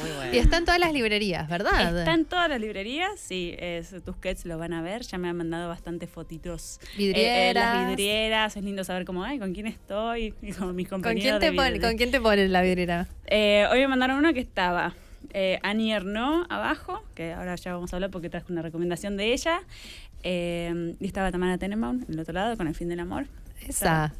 Muy bueno. Y está en todas las librerías, ¿verdad? Está en todas las librerías, sí, es, tus kids lo van a ver, ya me han mandado bastantes fotitos. Vidrieras. las vidrieras, es lindo saber cómo, ay, con quién estoy, y con mis ¿Con compañeros quién, te pon-. ¿Con quién te ponen la vidriera? Eh, hoy me mandaron uno que estaba eh, Annie Ernaux abajo, que ahora ya vamos a hablar porque traje una recomendación de ella. Eh, y estaba Tamara Tenenbaum en el otro lado con El fin del amor. Esa.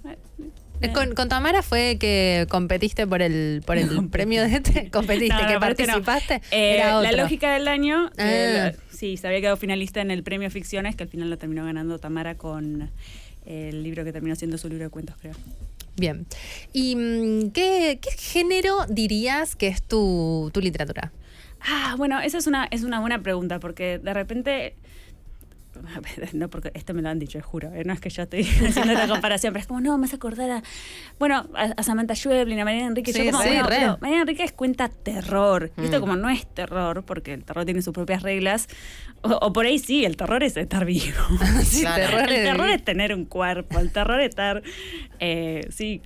Eh, Con, con Tamara fue que competiste por el, por el premio de este. Competiste, No, que no. participaste. Eh, Era la lógica del año, eh, Ah. sí, se había quedado finalista en el premio Ficciones, que al final lo terminó ganando Tamara con el libro que terminó siendo su libro de cuentos, creo. Bien. ¿Y mm, qué, qué género dirías que es tu, tu literatura? Ah, bueno, esa es una, es una buena pregunta, porque de repente. No, porque esto me lo han dicho, juro. ¿eh? No es que yo estoy haciendo esta comparación, pero es como, no, me hace acordar a. Bueno, a, a Samantha Schweblin, a Mariana Enrique. Sí, yo como, sí, bueno, pero Mariana Enrique es cuenta terror. Y esto, Mm. como no es terror, porque el terror tiene sus propias reglas. O, o por ahí sí, el terror es estar vivo. Sí, Claro. terror el terror es tener un cuerpo, el terror es estar, eh, sí,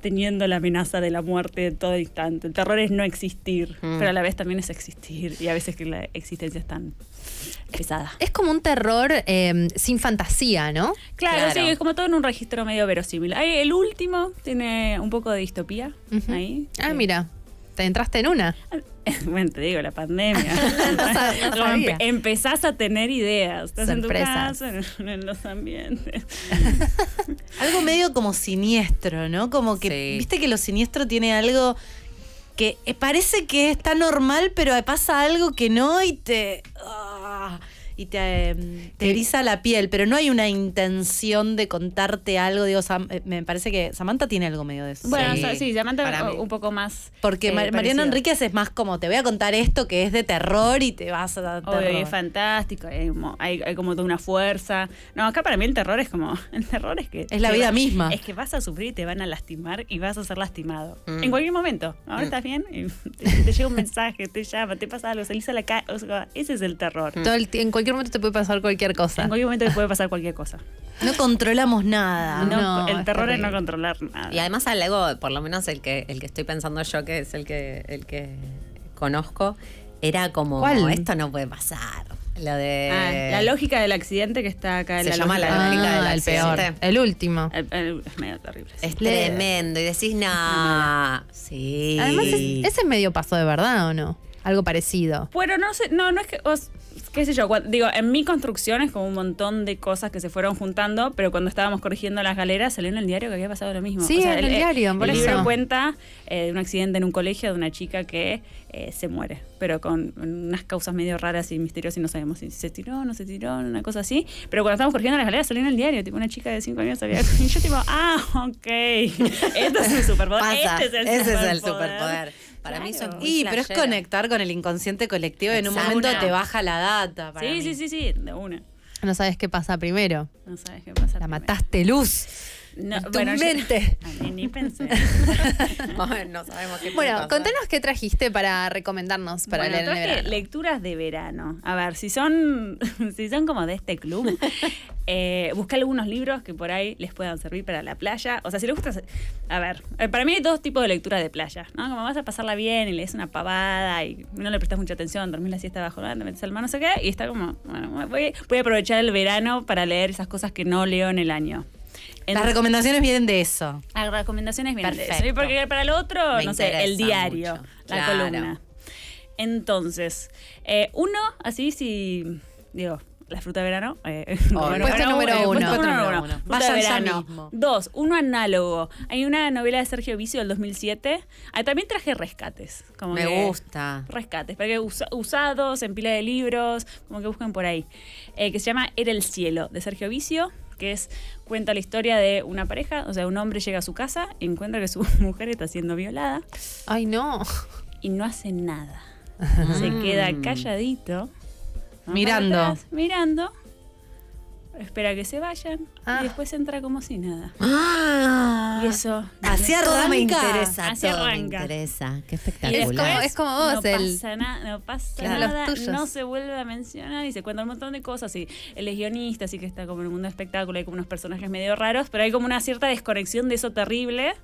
teniendo la amenaza de la muerte en todo instante. El terror es no existir, Mm. pero a la vez también es existir y a veces que la existencia es tan pesada. Es como un terror eh, sin fantasía, ¿no? Claro, Claro. sí, es como todo en un registro medio verosímil. Ahí, el último tiene un poco de distopía ahí. Ah, mira, te entraste en una. Bueno, te digo, la pandemia. no Como sabía. empe- empezás a tener ideas. Estás Sorpresas. en tu casa, en, en los ambientes. Algo medio como siniestro, ¿no? Como que, Sí. viste que lo siniestro tiene algo que eh, parece que está normal, pero pasa algo que no y te. ah, y te, em, te eriza la piel, pero no hay una intención de contarte algo. Digo, Sam- eh, me parece que Samantha tiene algo medio de eso. Bueno, Sí, o sea, sí, Samantha un- poco más. Porque eh, Mar- Mariana. Enríquez es más como, te voy a contar esto que es de terror y te vas a dar Obvio, terror. es fantástico, hay como, hay, hay como toda una fuerza. No, acá para mí el terror es como. El terror es que. Es la que vida va- misma. Es que vas a sufrir y te van a lastimar y vas a ser lastimado. Mm. En cualquier momento. Ahora Mm. estás bien y te, te llega un mensaje, te llama, te pasa algo, salís a la calle. O sea, ese es el terror. Todo el ti- en cualquier momento te puede pasar cualquier cosa. En cualquier momento te puede pasar cualquier cosa. No controlamos nada. No, no, el terror es no controlar nada. Y además algo, por lo menos el que, el que estoy pensando yo, que es el que, el que conozco, era como, ¿Cuál? esto no puede pasar. Lo de... Ah, la lógica del accidente que está acá. Se la llama lógica la del- lógica del Ah, el peor. accidente. El último. El- el- es medio terrible. sí. Es tremendo. Y decís, no, sí. Además, es- ese es medio paso de verdad, ¿o no? Algo parecido. Bueno, no sé, no, no es que, os- qué sé yo, digo, en mi construcción es como un montón de cosas que se fueron juntando, pero cuando estábamos corrigiendo las galeras salió en el diario que había pasado lo mismo. Sí, en el diario, por el libro eso. cuenta eh, de un accidente en un colegio de una chica que eh, se muere, pero con unas causas medio raras y misteriosas y no sabemos si se tiró, no se tiró, una cosa así. Pero cuando estábamos corrigiendo las galeras salió en el diario, tipo una chica de 5 años había... Y yo tipo, ah, ok, esto es un superpoder, Pasa, este es el ese superpoder. es el superpoder. Para mí son Claro. muy Y, pero es conectar con el inconsciente colectivo y en un momento te baja la data. para Sí, mí. sí, sí, sí, de una. No sabes qué pasa primero. No sabes qué pasa. La primero. mataste luz. No, en tu bueno, yo- mente. a mí ni pensé. No sabemos qué Bueno, contanos qué trajiste para recomendarnos para Bueno, leer en el traje verano. lecturas de verano. A ver, si son, si son como de este club, eh, busca algunos libros que por ahí les puedan servir para la playa. O sea, si les gusta. A ver, eh, para mí hay dos tipos de lectura de playa, ¿no? Como vas a pasarla bien y lees una pavada y no le prestas mucha atención, dormís la siesta bajo, ¿no? te metes al mar, no sé qué, y está como, bueno, voy, voy a aprovechar el verano para leer esas cosas que no leo en el año. Las recomendaciones vienen de eso. Las recomendaciones vienen de eso. Y porque para lo otro, Me no sé, el diario, mucho. la Claro. columna. Entonces, eh, uno, así si, digo, la fruta de verano. eh, Obvio. Puesto número eh, uno. puesto número uno. uno. Fruta de verano. mismo. Dos, uno análogo. Hay una novela de Sergio Vicio del 2007. Ah, también traje rescates. Como Me que- gusta. rescates, para que usa- usados en pila de libros, como que buscan por ahí, eh, que se llama Era el cielo, de Sergio Vicio, que es cuenta la historia de una pareja, o sea, un hombre llega a su casa y encuentra que su mujer está siendo violada Ay, no. y no hace nada. Se queda calladito. Mirando. Atrás, mirando, espera que se vayan Ah. y después entra como si nada. Ah, Y eso Así todo me arranca. interesa, Así todo me arranca. interesa. Qué espectacular. después Es como vos, no el- pasa nada, no pasa Claro, nada, no se vuelve a mencionar y se cuenta un montón de cosas. Y él es guionista, así que está como en el mundo del espectáculo, hay como unos personajes medio raros, pero hay como una cierta desconexión de eso terrible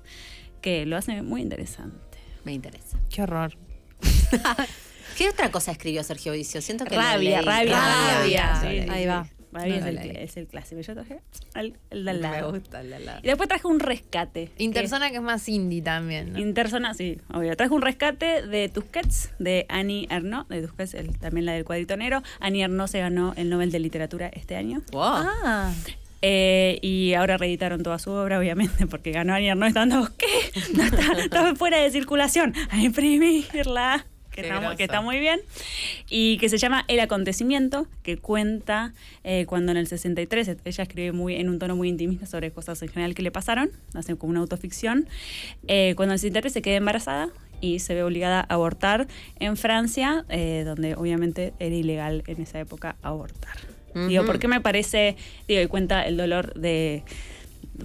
que lo hace muy interesante. Me interesa. Qué horror. ¿Qué otra cosa escribió Sergio Vicio? Siento que Rabia, leí. rabia, rabia. Sí, sí, ahí sí. No es, el, leí. es el clásico. Yo traje el, el de al Me lado. gusta el de al lado. Y después traje un rescate. Intersona que es más indie también. ¿no? Intersona, sí, obvio. Traje un rescate de Tusquets, de Annie Ernaux, de Tusquets, el- también la del cuadrito negro. Annie Ernaux se ganó el Nobel de Literatura este año. Wow. Ah, Eh, y ahora reeditaron toda su obra, obviamente, porque ganó Annie Ernaux estando, ¿qué? No está, está fuera de circulación. A imprimirla. Que está, muy- groso. que está muy bien. Y que se llama El acontecimiento, que cuenta eh, cuando en el 63, ella escribe muy, en un tono muy intimista sobre cosas en general que le pasaron, hace como una autoficción. Eh, cuando en el 63 se queda embarazada y se ve obligada a abortar en Francia, eh, donde obviamente era ilegal en esa época abortar. Digo. ¿por qué me parece, digo, y cuenta el dolor de,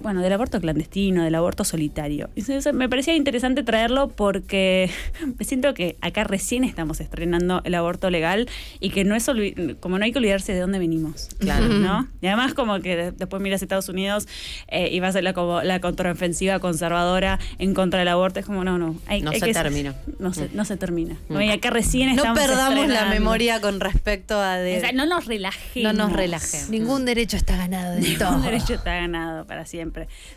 bueno, del aborto clandestino, del aborto solitario. Eso- me parecía interesante traerlo porque me siento que acá recién estamos estrenando el aborto legal y que no es como no hay que olvidarse de dónde venimos. Claro. ¿No? Y además como que de- después miras a Estados Unidos eh, y va a ser la, como la contraofensiva conservadora en contra del aborto. Es como, no, no. hay- No hay se que- terminó. No se, no se termina. Mm. ¿no? Y acá recién no estamos perdamos la estrenando. memoria con respecto a de. O sea, no nos relajemos. No nos relajemos. Ningún derecho está ganado de todo. Un derecho está ganado para siempre.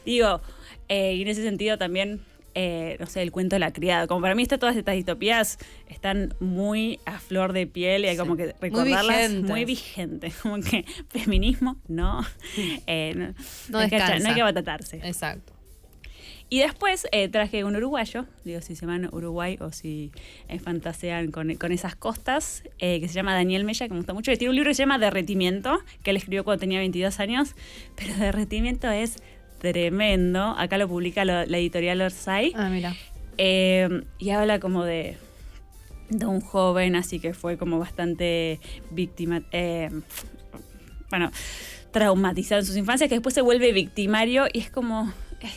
Digo, eh, y en ese sentido también, eh, no sé, el cuento de la criada. Como para mí está, todas estas distopías están muy a flor de piel y hay como que recordarlas vigentes. muy vigentes. Como que feminismo, no. Eh, no, No hay que, no hay que batatarse. Exacto. Y después traje un uruguayo, digo si se llaman Uruguay o si fantasean con, con esas costas, que se llama Daniel Mella, que me gusta mucho, que tiene un libro que se llama Derretimiento, que él escribió cuando tenía 22 años, pero Derretimiento es tremendo, acá lo publica lo- la editorial Orsay, Ah, mira. eh, y habla como de, de un joven, así que fue como bastante víctima, eh, bueno, traumatizado en sus infancias, que después se vuelve victimario y es como...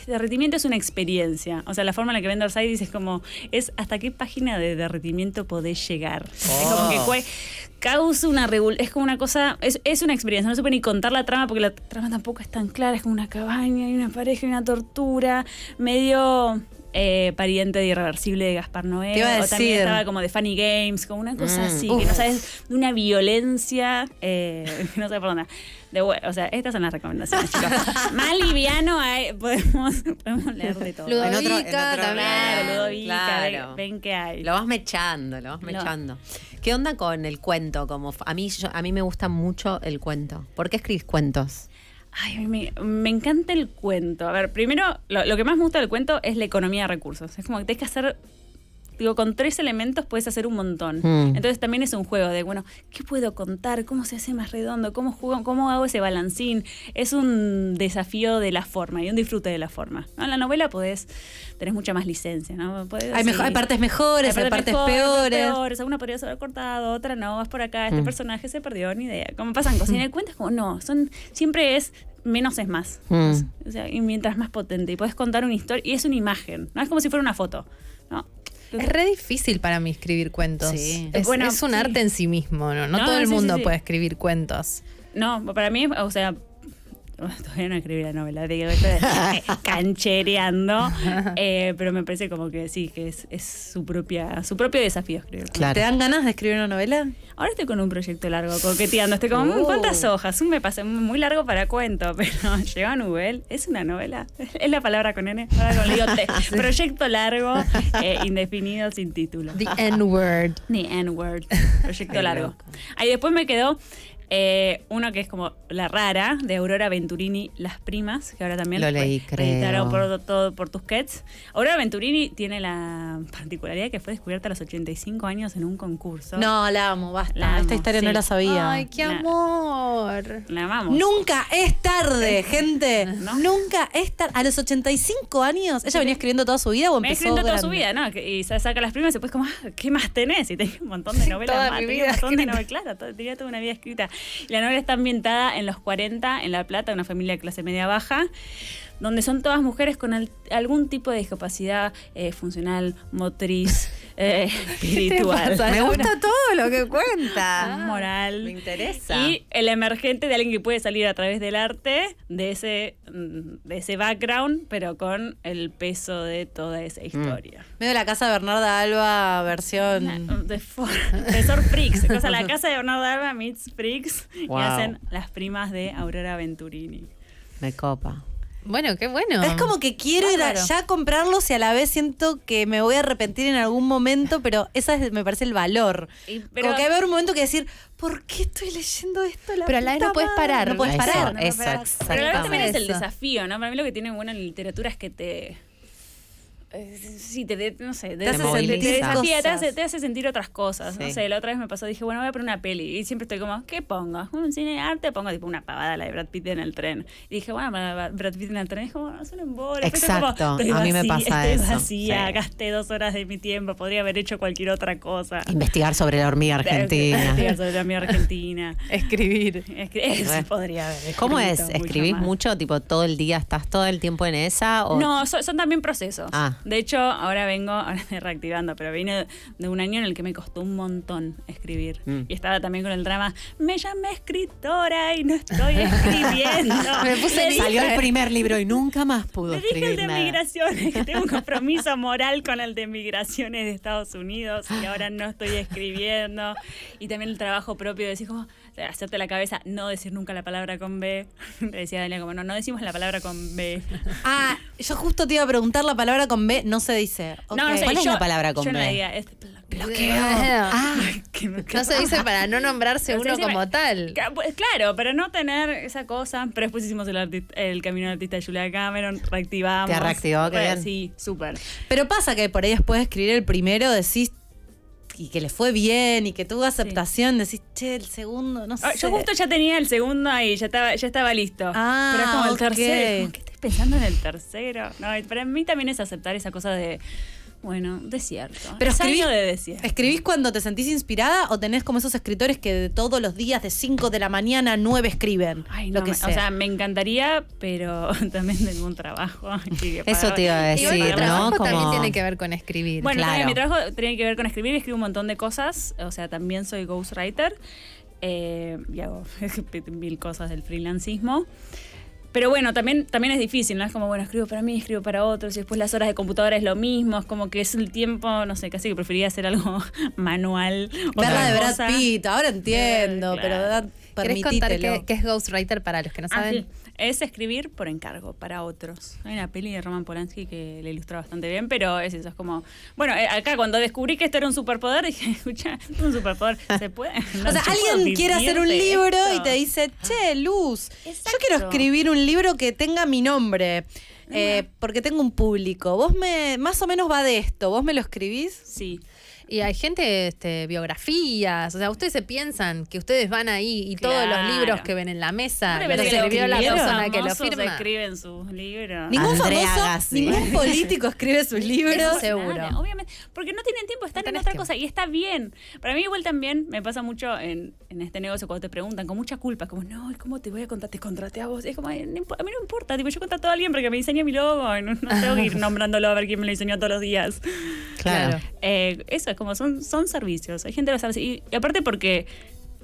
derretimiento es una experiencia. O sea, la forma en la que vende Orsay dice es como, es hasta qué página de derretimiento podés llegar. Es como que cue- causa una regul es como una cosa, es, es una experiencia, no se puede ni contar la trama porque la trama tampoco es tan clara, es como una cabaña y una pareja y una tortura, medio eh, pariente de Irreversible de Gaspar Noé, o también estaba como de Funny Games, como una cosa Mm. así, Uf. que no sabes, de una violencia, eh, que no sé por dónde. De, o sea, estas son las recomendaciones, chicos. Más liviano hay- podemos, podemos leer de todo. Ludovica En otro- en otro también. Claro, Ludovica, Claro. ven, ven que hay. Lo vas mechando, lo vas mechando. ¿Qué onda con el cuento? Como a mí, a mí me gusta mucho el cuento. ¿Por qué escribís cuentos? Ay, me, me encanta el cuento. A ver, primero, lo, lo que más me gusta del cuento es la economía de recursos. Es como que tienes que hacer. Digo, con tres elementos puedes hacer un montón. Mm. Entonces también es un juego de, bueno, ¿qué puedo contar? ¿Cómo se hace más redondo? ¿Cómo, juego, ¿Cómo hago ese balancín? Es un desafío de la forma y un disfrute de la forma. ¿no? En la novela podés, tenés mucha más licencia, ¿no? Podés, Hay, sí. hay partes mejores, hay partes, mejores, peores. peores. Alguna podría ser cortado, otra no, vas por acá, Mm. este personaje se perdió, ni idea. Como pasan cosas. Y en el cuento es como, no, son, siempre es menos es más. Mm. O sea, y mientras más potente. Y puedes contar una historia, y es una imagen, no es como si fuera una foto. ¿no? Es re difícil para mí escribir cuentos. Sí. Es, Bueno, es un sí. arte en sí mismo, ¿no? No, No, todo el sí, mundo sí. puede escribir cuentos. No, para mí, o sea, todavía no escribí la novela, digo, estoy eh, canchereando, eh, pero me parece como que sí, que es, es su propia su propio desafío escribir. Claro. ¿Te dan ganas de escribir una novela? Ahora estoy con un proyecto largo, coqueteando. Estoy como, "Mm, Uh. ¿cuántas hojas? Un me pasé muy largo para cuento, pero llegó a Nubel. Es una novela. Es la palabra con N. Ahora con T. Proyecto largo, eh, indefinido, sin título. The N-word. Ni N-word. Proyecto largo. Ahí después me quedó eh, uno que es como La Rara, de Aurora Venturini, Las Primas, que ahora también Lo leí, creo. por, todo, por Tusquets. Aurora Venturini tiene la particularidad que fue descubierta a los 85 años en un concurso. No, la amo, basta. La amo, Esta historia no la sabía. Ay, qué La- amor. La amamos. Nunca es tarde, gente. No. Nunca es tarde. A los 85 años, ¿ella venía escribiendo toda su vida o empezó escribiendo toda su grande? vida, ¿no? Y se saca las primas y después como, ah, ¿qué más tenés? Y tenía un montón de novelas toda más. mi tenía vida un montón de novelas, claro, tenía toda una vida escrita. La novela está ambientada en los 40, en La Plata, una familia de clase media baja, donde son todas mujeres con al- algún tipo de discapacidad eh, funcional, motriz, eh, espiritual. pasa? Me gusta todo lo que cuenta. moral. Me interesa. Y el emergente de alguien que puede salir a través del arte, de ese, mm, de ese background, pero con el peso de toda esa historia. Medio la casa de Bernarda Alba, versión. De for- Profesor Fricks. O sea, la casa de Bernardo Alba meets Fricks Wow. y hacen las primas de Aurora Venturini. Me copa. Bueno, qué bueno. Es como que quiero ir a- ya comprarlos y a la vez siento que me voy a arrepentir en algún momento, pero esa es, me parece el valor. Y- pero- como que haber un momento que decir, ¿por qué estoy leyendo esto? La Pero a la vez no puedes madre?". parar. No puedes Eso, parar. No, no, eso, para- Pero a la vez también es el Eso. desafío, ¿no? Para mí lo que tiene bueno en literatura es que te. Sí, te, te- no sé, Te hace sentir desafía, te cosas. hace, te hace sentir otras cosas. No sé, la otra vez me pasó, dije, bueno, voy a poner una peli. Y siempre estoy como, ¿qué pongo? ¿Un cine de arte? Pongo tipo una pavada, la de Brad Pitt en el tren. Y dije, bueno, Brad Pitt en el tren. Es un embole. Después estoy como, Exacto, a mí me pasa estoy eso, vacía, sí. gasté dos horas de mi tiempo, podría haber hecho cualquier otra cosa. Investigar sobre la hormiga argentina. Investigar sobre la mía argentina. Escribir. Eso podría haber. ¿Cómo es? ¿Escribís mucho? Tipo, todo el día estás todo el tiempo en esa? O... No, so- son también procesos. Ah. De hecho, ahora vengo, ahora estoy reactivando, pero vine de un año en el que me costó un montón escribir. Mm. Y estaba también con el drama, me llamé escritora y no estoy escribiendo. Me puse dije- Salió el primer libro y nunca más pudo Le dije el escribir de nada. migraciones, que tengo un compromiso moral con el de migraciones de Estados Unidos y ahora no estoy escribiendo. Y también el trabajo propio de decir como, hacerte la cabeza, no decir nunca la palabra con B. Le decía Daniela como, no, no decimos la palabra con B. Ah, yo justo te iba a preguntar la palabra con B, no se dice. Ok. No, no sé, ¿Cuál es yo- la palabra con yo no B? diría, es Ah, Que me- no se dice para no nombrarse No se uno dice como tal. Pues, Claro, pero no tener esa cosa. Pero después hicimos el, camino del artista de Julia Cameron, reactivamos. Te reactivó, qué Re- bien. Sí, súper. Pero pasa que por ahí después de escribir el primero decís y que le fue bien y que tuvo aceptación, decís, che, el segundo, no sé. Ah, Yo justo ya tenía el segundo ahí, ya estaba, ya estaba listo. Ah, pero es como el tercero. como, ¿Qué estoy pensando en el tercero? No, para mí también es aceptar esa cosa de, bueno, desierto. Pero Es escribís, año de desierto. ¿Escribís cuando te sentís inspirada o tenés como esos escritores que de todos los días de 5 de la mañana a 9 escriben? Ay, lo no, que me- sea. o sea, me encantaría, pero también tengo un trabajo. y que Eso te iba a Igual decir, trabajo ¿no? también Como- tiene que ver con escribir. Bueno, Claro. también mi trabajo tiene que ver con escribir, escribo un montón de cosas, o sea, también soy ghostwriter eh, y hago mil cosas del freelancismo. Pero bueno, también, también es difícil, ¿no? Es como, bueno, escribo para mí, escribo para otros, y después las horas de computadora es lo mismo, es como que es el tiempo, no sé, casi que preferiría hacer algo manual. Verla de Brad. Pitt, ahora entiendo, Claro. pero da- ¿Querés contar qué, es Ghostwriter para los que no Ah, saben? sí. Es escribir por encargo para otros. Hay una peli de Roman Polanski que le ilustra bastante bien, pero es eso, es como... Bueno, eh, acá cuando descubrí que esto era un superpoder, dije, escucha, es un superpoder, ¿se puede? O sea, alguien quiere hacer un libro y te dice, che, Luz, yo quiero escribir un libro que tenga mi nombre, eh, porque tengo un público. Vos me, más o menos va de esto, ¿vos me lo escribís? Sí. Y hay gente, este, biografías, o sea, ustedes se piensan que ustedes van ahí y todos los libros que ven en la mesa, ¿No los escribió la los persona que lo firma. escriben sus libros? Ningún Andrea famoso, ningún político escribe sus libros. Eso seguro. Obviamente. Porque no tienen tiempo, están No en otra tiempo. cosa y está bien. Para mí igual también me pasa mucho en, en este negocio cuando te preguntan con mucha culpa, como, no, ¿y ¿cómo te voy a contar? Te contraté a vos. Es como, "Ay, no impo- a mí no me importa, tipo, yo contrato a alguien porque me diseña mi logo no, no tengo que ir nombrándolo a ver quién me lo diseñó todos los días. Claro. Eh, eso es como, son, son servicios. Hay gente que lo sabe. Y, y aparte porque...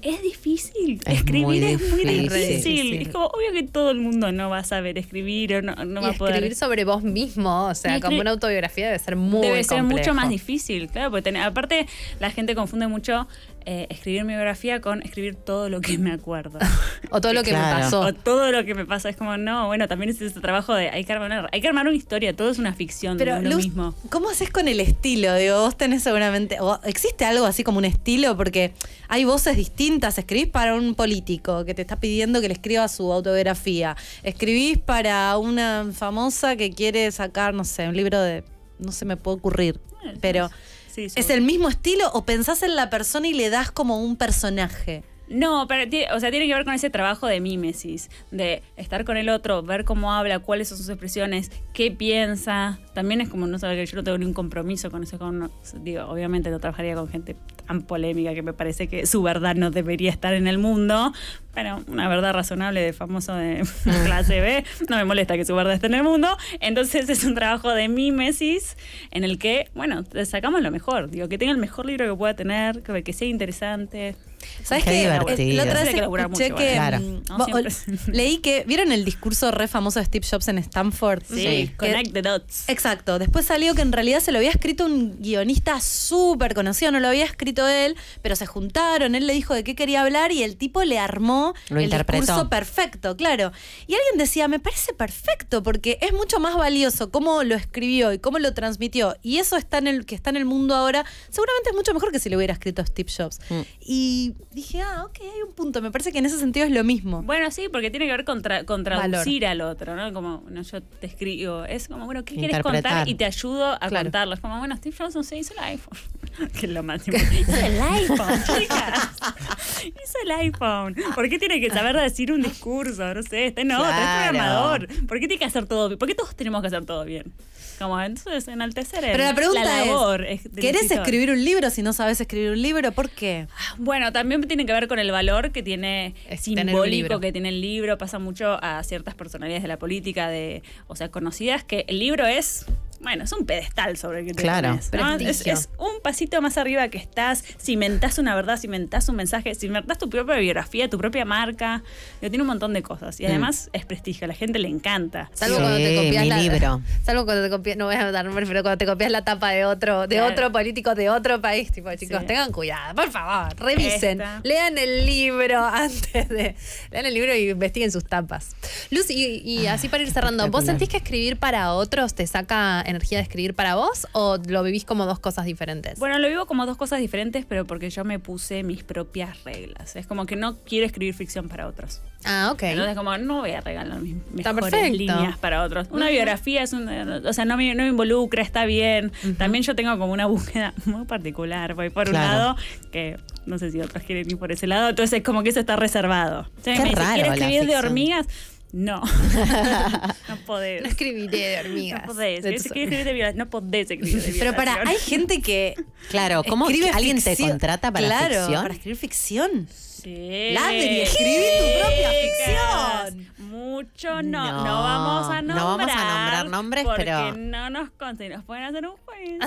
Es difícil. Es Escribir muy es muy difícil. Es como obvio que todo el mundo no va a saber escribir o no, no y va a poder. escribir sobre vos mismo, o sea, como una autobiografía debe ser muy Debe ser mucho más difícil, claro, porque tener- aparte la gente confunde mucho eh, escribir mi biografía con escribir todo lo que me acuerdo. O todo lo que Claro. me pasó. o todo lo que me pasa. Es como, no, bueno, también es ese trabajo de hay que armar una, hay que armar una historia, todo es una ficción, Pero lo Luz, mismo. ¿cómo haces con el estilo? Digo, vos tenés seguramente, o ¿existe algo así como un estilo? Porque hay voces distintas. Escribís para un político que te está pidiendo que le escriba su autobiografía. Escribís para una famosa que quiere sacar, no sé, un libro de, no se me puede ocurrir. Pero, ¿es el mismo estilo o pensás en la persona y le das como un personaje? No, pero o sea, tiene que ver con ese trabajo de mímesis, de estar con el otro, ver cómo habla, cuáles son sus expresiones, qué piensa. También es como no saber que yo no tengo ni un compromiso con eso. Con, digo, obviamente no trabajaría con gente tan polémica que me parece que su verdad no debería estar en el mundo. Pero una verdad razonable de famoso de clase B, no me molesta que su verdad esté en el mundo. Entonces es un trabajo de mímesis en el que, bueno, sacamos lo mejor. Digo, que tenga el mejor libro que pueda tener, que sea interesante. ¿Sabes Qué qué? divertido. La otra vez que mucho. Claro. mm, No, vos- siempre. leí que. ¿Vieron el discurso re famoso de Steve Jobs en Stanford? Sí, Que- connect the dots. Exacto. Después salió que en realidad se lo había escrito un guionista súper conocido, no lo había escrito él, pero se juntaron, él le dijo de qué quería hablar y el tipo le armó Lo el interpretó. discurso perfecto, claro. Y alguien decía, me parece perfecto porque es mucho más valioso cómo lo escribió y cómo lo transmitió. Y eso está en el que está en el mundo ahora, seguramente es mucho mejor que si lo hubiera escrito Steve Jobs. Mm. Y dije, ah, ok, hay un punto. Me parece que en ese sentido es lo mismo. Bueno, sí, porque tiene que ver con, tra- con traducir al otro, ¿no? Como, bueno, yo te escribo. Es como, bueno, ¿qué quieres contar? Y te ayudo a Claro. contarlo. Es como, bueno, Steve no sé, hizo el iPhone. que es lo máximo. hizo el iPhone, chicas. hizo el iPhone. ¿Por qué tiene que saber decir un discurso? No sé, este no, tú eres Claro. programador. ¿Por qué tiene que hacer todo bien? ¿Por qué todos tenemos que hacer todo bien? Como, entonces, enaltecer el- Pero la pregunta labor es, del ¿querés escritor. escribir un libro si no sabes escribir un libro? ¿Por qué? Bueno, también tiene que ver con el valor que tiene Es simbólico que tiene el libro. Pasa mucho a ciertas personalidades de la política, de, o sea, conocidas, que el libro es, bueno, es un pedestal sobre el que te Claro. ¿no? Es, un pasito más arriba que estás, cimentás una verdad, cimentás un mensaje, cimentás tu propia biografía, tu propia marca. Digo, tiene un montón de cosas. Mm. Y además es prestigio, a la gente le encanta. Salvo Sí, cuando te copias mi la, libro. Salvo cuando te copias, no voy a dar nombre, pero cuando te copias la tapa de otro, de Claro. otro político de otro país, tipo, chicos, Sí. tengan cuidado, por favor, revisen, Esta. lean el libro antes de, lean el libro y investiguen sus tapas. Luz, y, y así para ir cerrando, ¿vos sentís que escribir para otros te saca energía de escribir para vos o lo vivís como dos cosas diferentes? Bueno, lo vivo como dos cosas diferentes, pero porque yo me puse mis propias reglas. Es como que no quiero escribir ficción para otros. ah, ok. Entonces, como no voy a regalar mis Está mejores perfecto. líneas para otros. Una biografía es un. O sea, no me, no me involucra, está bien. También yo tengo como una búsqueda muy particular. Voy por un lado, que no sé si otros quieren ir por ese lado. Entonces, como que eso está reservado. O sea, Qué me dice, raro ¿quieres escribir de hormigas? No. no podés. No escribiré de hormigas. No podés. De ¿Querés tus- escribir de violación? No podés escribir de Pero para, hay gente que Claro, ¿cómo escribe alguien te ficción- contrata para claro, ficción? para escribir ficción. Sí. Ladri, escribí tu propia ficción. Mucho no, no, No, vamos a no nombrar. vamos a nombrar nombres, porque pero- no nos consta y nos pueden hacer un juicio.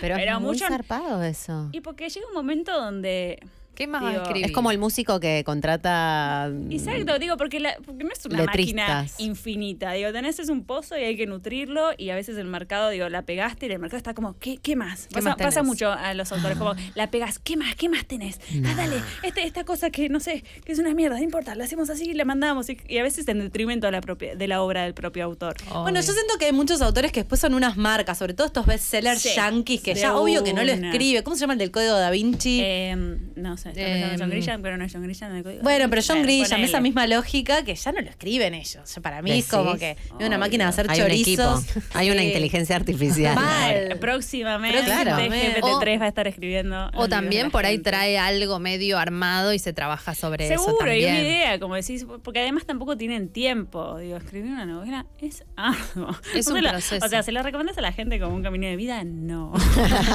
Pero, Pero es muy mucho- zarpado eso. y porque llega un momento donde. ¿Qué más vas a Digo, escribir? Es como el músico que contrata. mm, Exacto, digo, porque, la- porque no es una máquina infinita. Digo, tenés es un pozo y hay que nutrirlo y a veces el mercado, digo, la pegaste y el mercado está como, ¿qué, qué más? ¿Qué pasa, más tenés? pasa mucho a los autores, como, la pegas, ¿qué más? ¿Qué más tenés? Ah, dale, este, esta cosa que no sé, que es una mierda, no importa, la hacemos así y la mandamos. Y, y a veces en detrimento de la, propia, de la obra del propio autor. Bueno, yo siento que hay muchos autores que después son unas marcas, sobre todo estos bestsellers Sí, yankees, que ya obvio que no lo una. escribe. ¿Cómo se llama el del código da Vinci? Eh, no sé, está pensando en John Em, Grisham, pero no es John Grisham. el código. bueno, pero John Grisham, esa misma lógica que ya no lo escriben ellos. O sea, para mí es como que es una máquina de hacer Hay un chorizos. equipo, hay una inteligencia artificial. Mal. Próximamente, Próximamente. GPT-3 va a estar escribiendo. O también por ahí trae algo medio armado y se trabaja sobre eso Seguro, y una idea, como decís, porque además tampoco tienen tiempo. Digo, escribir una novela es arduo. Es No un proceso. O sea, ¿se la recomiendas a la gente como un camino de vida? No.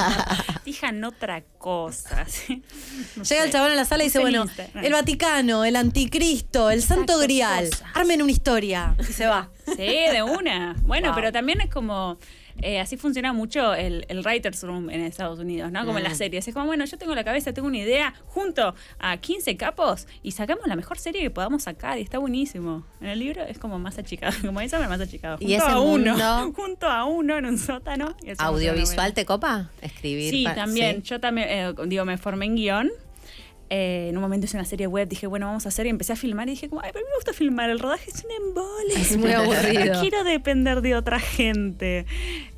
Dijan otra cosa. ¿sí? No Llega el chabón a la sala y dice, en bueno, el Vaticano, el anticristo, el Santo Grial, cosas. armen una historia. Y se va. Sí, de una. Bueno, Wow. pero también es como. eh, así funciona mucho el, el writer's room en Estados Unidos, ¿no? Como en Mm. las series. Es como, bueno, yo tengo la cabeza, tengo una idea, junto a 15 capos y sacamos la mejor serie que podamos sacar y está buenísimo. En el libro es como más achicado, como eso, pero más achicado. Y Junto ese a uno, mundo- junto a uno en un sótano. y ¿Audiovisual te copa? Escribir. Sí, también. sí. Yo también, eh, digo, me formé en guion. Eh, en un momento hice una serie web, dije, bueno, vamos a hacer y empecé a filmar y dije, como, ay, pero a mí me gusta filmar, el rodaje es un embole. Es muy aburrido. No quiero depender de otra gente.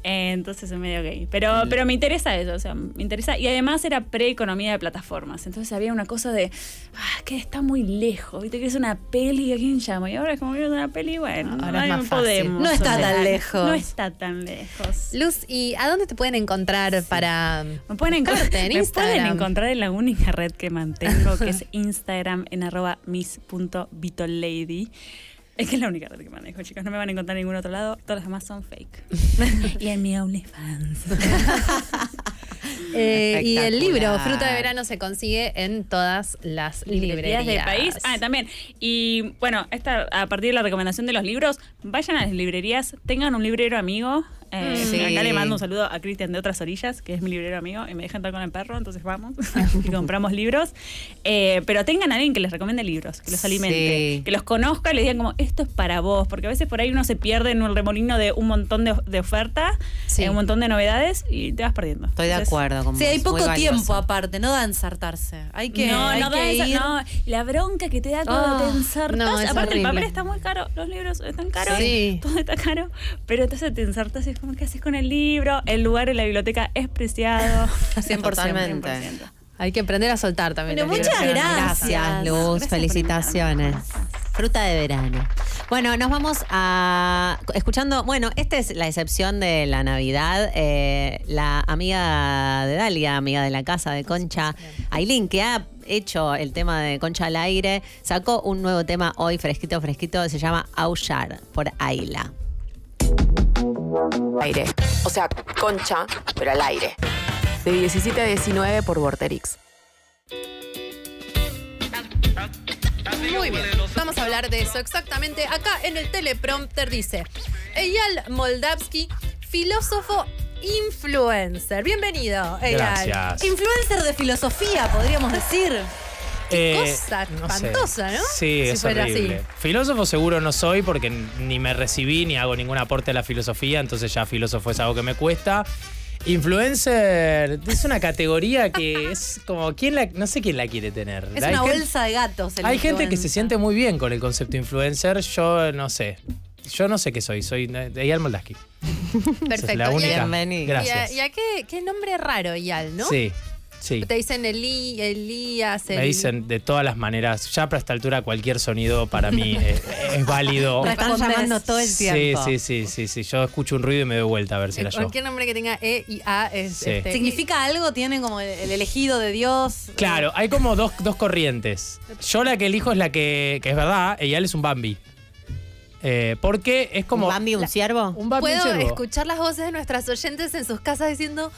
Entonces es medio gay. Pero, pero me interesa eso, o sea, me interesa. Y además era pre-economía de plataformas. Entonces había una cosa de, ah, que está muy lejos, viste que es una peli, ¿a quién llamo? Y ahora es como que es una peli, bueno, Ahora es ay, más no fácil. podemos. No está o sea, tan lejos. No está tan lejos. Luz, ¿y a dónde te pueden encontrar para Me pueden, encon- buscarte en me pueden encontrar en la única red que mantengo, que es Instagram en arroba miss.vitolady. Es que es la única red que manejo, chicos. No me van a encontrar en ningún otro lado. Todas las demás son fake. y en mi OnlyFans. Eh, y el libro. Fruta de Verano se consigue en todas las librerías, librerías del país. Ah, también. Y bueno, esta, a partir de la recomendación de los libros, vayan a las librerías, tengan un librero amigo. Eh, Mm. Sí. Acá le mando un saludo a Cristian de Otras Orillas, que es mi librero amigo, y me deja entrar con el perro, entonces vamos y compramos libros. Eh, pero tengan a alguien que les recomiende libros, que los alimente, Sí. que los conozca y les digan como, esto es para vos, porque a veces por ahí uno se pierde en el remolino de un montón de, de oferta, Sí. eh, un montón de novedades y te vas perdiendo. Estoy de Entonces, acuerdo con Sí, vos, hay poco tiempo aparte, no da ensartarse. Hay que, no, hay no, que da esa- ir. no, la bronca que te da cuando Ah, te ensartas. no, es Aparte, el horrible. papel está muy caro, los libros están caros, Sí. todo está caro. Pero entonces te ensartas y es como, ¿qué haces con el libro? El lugar en la biblioteca es preciado. 100%. Totalmente. 100%. Hay que aprender a soltar también. Bueno, los muchas libros. gracias. Gracias, Luz. Gracias por Felicitaciones. Fruta de verano. Bueno, nos vamos a. Escuchando. Bueno, esta es la excepción de la Navidad. Eh, la amiga de Dalia, amiga de la casa de Concha, Aileen, que ha hecho el tema de Concha al aire, sacó un nuevo tema hoy, fresquito, fresquito, se llama Aullar por Aila. aire. O sea, concha, pero al aire. De 17 a 19 por Vorterix. Muy bien, vamos a hablar de eso exactamente. Acá en el teleprompter dice, Eyal Moldavsky, filósofo influencer. Bienvenido, Eyal. Gracias. Influencer de filosofía, podríamos decir. Eh, cosa sé. espantosa, ¿no? Sí, Si es fuera horrible. así. Filósofo seguro no soy porque ni me recibí ni hago ningún aporte a la filosofía, entonces ya filósofo es algo que me cuesta. Influencer es una categoría que es como quién la no sé quién la quiere tener. Es Hay una gente- bolsa de gatos. el Hay gente que se siente muy bien con el concepto influencer, yo no sé. Yo no sé qué soy, soy Eyal Moldaski. Perfecto. es la única. Bienvenido. ¿Y a, Gracias. y a qué, qué nombre raro, Yal, no? Sí, sí. Te dicen Eli, Elías, Me Eli- dicen de todas las maneras. Ya para esta altura cualquier sonido para mí es, es válido. Me están llamando todo el Sí, tiempo. sí, sí, sí, sí. Yo escucho un ruido y me doy vuelta a ver si Eh, era yo. Cualquier nombre que tenga E y A es. Sí. este, ¿Significa algo? ¿Tiene como el, el elegido de Dios? Claro, hay como dos, dos corrientes. Yo la que elijo es la que, que es verdad, Eyal es un Bambi. Eh, porque es como. ¿Un Bambi, un ciervo? Un Bambi un Puedo ciervo. escuchar las voces de nuestras oyentes en sus casas diciendo.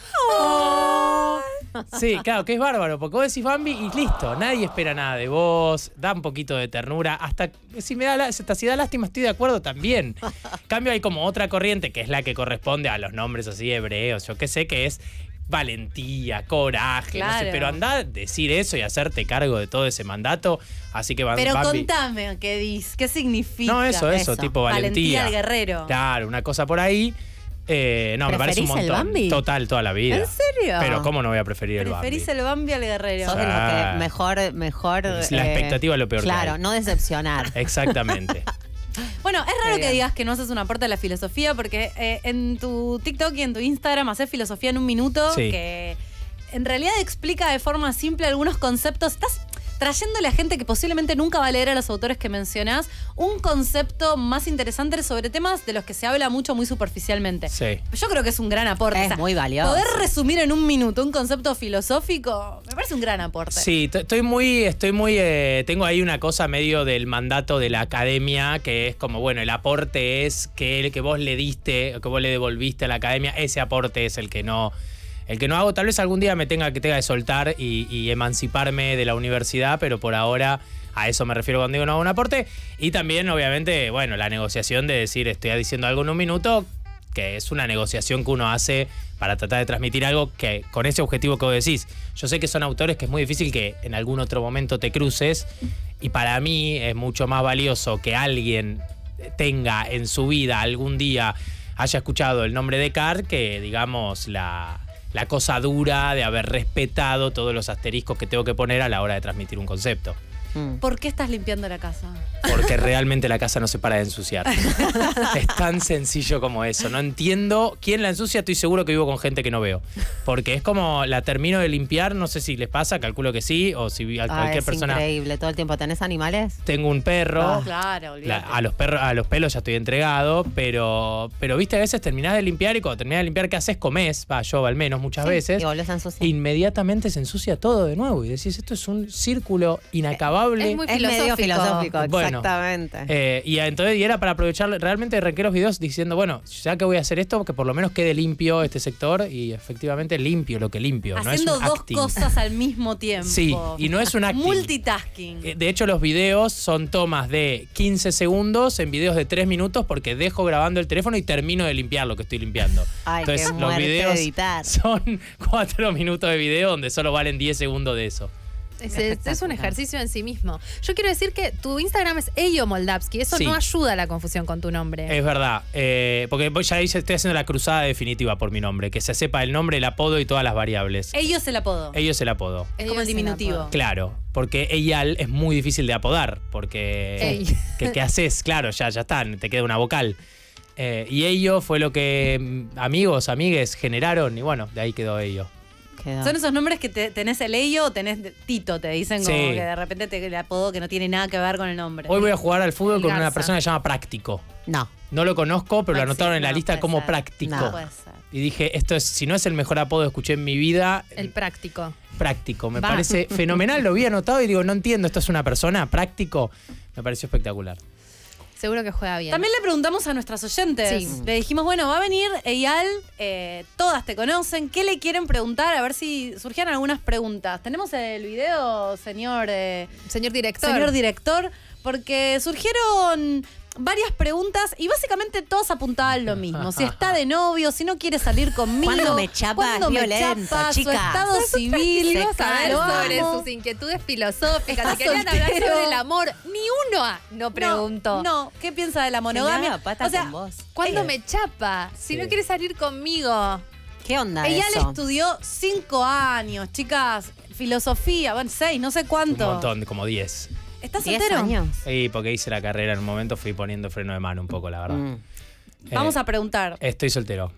Sí, claro, que es bárbaro, porque vos decís Bambi y listo, nadie espera nada de vos, da un poquito de ternura, hasta si me da, la- hasta si da lástima estoy de acuerdo también. Cambio hay como otra corriente que es la que corresponde a los nombres así hebreos, yo qué sé, que es valentía, coraje, no sé, pero anda a decir eso y hacerte cargo de todo ese mandato, así que Pero Bambi... contame qué dices, qué significa. No, eso, eso, eso. tipo Valentía valentía. al guerrero. Claro, una cosa por ahí. Eh, no, me parece un ¿Preferís el montón. Bambi? Total, toda la vida. ¿En serio? Pero ¿cómo no voy a preferir el Bambi? Preferís el Bambi al guerrero. Sos de los que mejor, mejor. eh, la expectativa es lo peor que Claro, hay. no decepcionar. Exactamente. Bueno, es raro que digas que no haces un aporte a la filosofía porque eh, en tu TikTok y en tu Instagram haces filosofía en un minuto Sí. que en realidad explica de forma simple algunos conceptos. Estás trayéndole a gente que posiblemente nunca va a leer a los autores que mencionás un concepto más interesante sobre temas de los que se habla mucho muy superficialmente. Sí. Yo creo que es un gran aporte. Es muy valioso. Poder resumir en un minuto un concepto filosófico me parece un gran aporte. Sí, estoy muy, estoy muy, eh, tengo ahí una cosa medio del mandato de la academia, que es como, bueno, el aporte es que el que vos le diste, que vos le devolviste a la academia, ese aporte es el que no, el que no hago. Tal vez algún día me tenga que tenga que soltar y, emanciparme de la universidad, pero por ahora a eso me refiero cuando digo no hago un aporte. Y también, obviamente, bueno, la negociación de decir estoy diciendo algo en un minuto, que es una negociación que uno hace para tratar de transmitir algo que con ese objetivo que vos decís. Yo sé que son autores que es muy difícil que en algún otro momento te cruces y para mí es mucho más valioso que alguien tenga en su vida algún día haya escuchado el nombre de Cart que digamos la, la cosa dura de haber respetado todos los asteriscos que tengo que poner a la hora de transmitir un concepto. Mm. ¿Por qué estás limpiando la casa? Porque realmente la casa no se para de ensuciar. es tan sencillo como eso. No entiendo quién la ensucia. Estoy seguro que vivo con gente que no veo. Porque es como la termino de limpiar. No sé si les pasa, calculo que sí. O si a Ah, cualquier es persona. increíble. Todo el tiempo tenés animales. Tengo un perro. Ah, Claro, La- olvídate. a los perros, a los pelos ya estoy entregado, pero, pero viste, a veces terminás de limpiar y cuando terminás de limpiar, ¿qué haces? Comés, va, yo al menos muchas Sí, veces. Y volvés a ensuciar. Inmediatamente se ensucia todo de nuevo y decís, esto es un círculo Es muy es medio filosófico. filosófico, Bueno. exactamente. Eh, y entonces y era para aprovechar, realmente arranqué los videos diciendo, bueno, ya que voy a hacer esto, que por lo menos quede limpio este sector y efectivamente limpio lo que limpio. Haciendo no es un dos acting. cosas al mismo tiempo. Sí, y no es un acting. Multitasking. Eh, De hecho, los videos son tomas de 15 segundos en videos de 3 minutos porque dejo grabando el teléfono y termino de limpiar lo que estoy limpiando. Ay, qué Entonces, los videos editar. son 4 minutos de video donde solo valen 10 segundos de eso. Es, es- es un ejercicio en sí mismo. Yo quiero decir que tu Instagram es Eyo Moldavsky. Eso Sí. no ayuda a la confusión con tu nombre. Es verdad, eh, porque voy- ya hice- estoy haciendo la cruzada definitiva por mi nombre, que se sepa el nombre, el apodo y todas las variables. Ellos el apodo. Ellos el apodo. Es como el diminutivo. apodo. Claro, porque Eyal es muy difícil de apodar, porque Ey. que, ¿qué haces? Claro, ya, ya está, te queda una vocal. Eh, y ello fue lo que mm, amigos, amigues generaron y bueno, de ahí quedó ello. Quedó. Son esos nombres que te- tenés el ello o tenés Tito, te dicen como Sí. que de repente te el apodo que no tiene nada que ver con el nombre. Hoy voy a jugar al fútbol El con una persona que se llama Práctico. No. No lo conozco, pero lo No anotaron en la no lista puede como ser. Práctico. No. puede ser. Y dije, esto es, si no es el mejor apodo que escuché en mi vida, El práctico. práctico. Me Va. parece fenomenal, lo vi anotado y digo, no entiendo, esto es una persona, práctico. Me pareció espectacular. Seguro que juega bien. También le preguntamos a nuestras oyentes. Sí. Le dijimos, bueno, va a venir Eyal, eh, todas te conocen. ¿Qué le quieren preguntar? A ver si surgían algunas preguntas. ¿Tenemos el video, señor, eh, Señor director. señor director? Porque surgieron varias preguntas y básicamente todas apuntaban lo mismo. Si está de novio, si no quiere salir conmigo. ¿Cuándo me chapa? cuándo Es me violento, chapa, su chicas. estado civil. saber sobre sus inquietudes filosóficas. Si querían hablar soltero. sobre el amor, ni uno no preguntó. No, no, ¿qué piensa de la monogamia? pata o sea, con vos. ¿Cuándo Eh, me chapa? Si Sí. no quiere salir conmigo. ¿Qué onda Ella le estudió cinco años, chicas, filosofía, bueno, seis, no sé Un cuánto. montón, como 10. ¿Estás ¿Diez soltero? años? Sí, porque hice la carrera en un momento, fui poniendo freno de mano un poco, la verdad. Mm. Vamos Eh, a preguntar. Estoy soltero.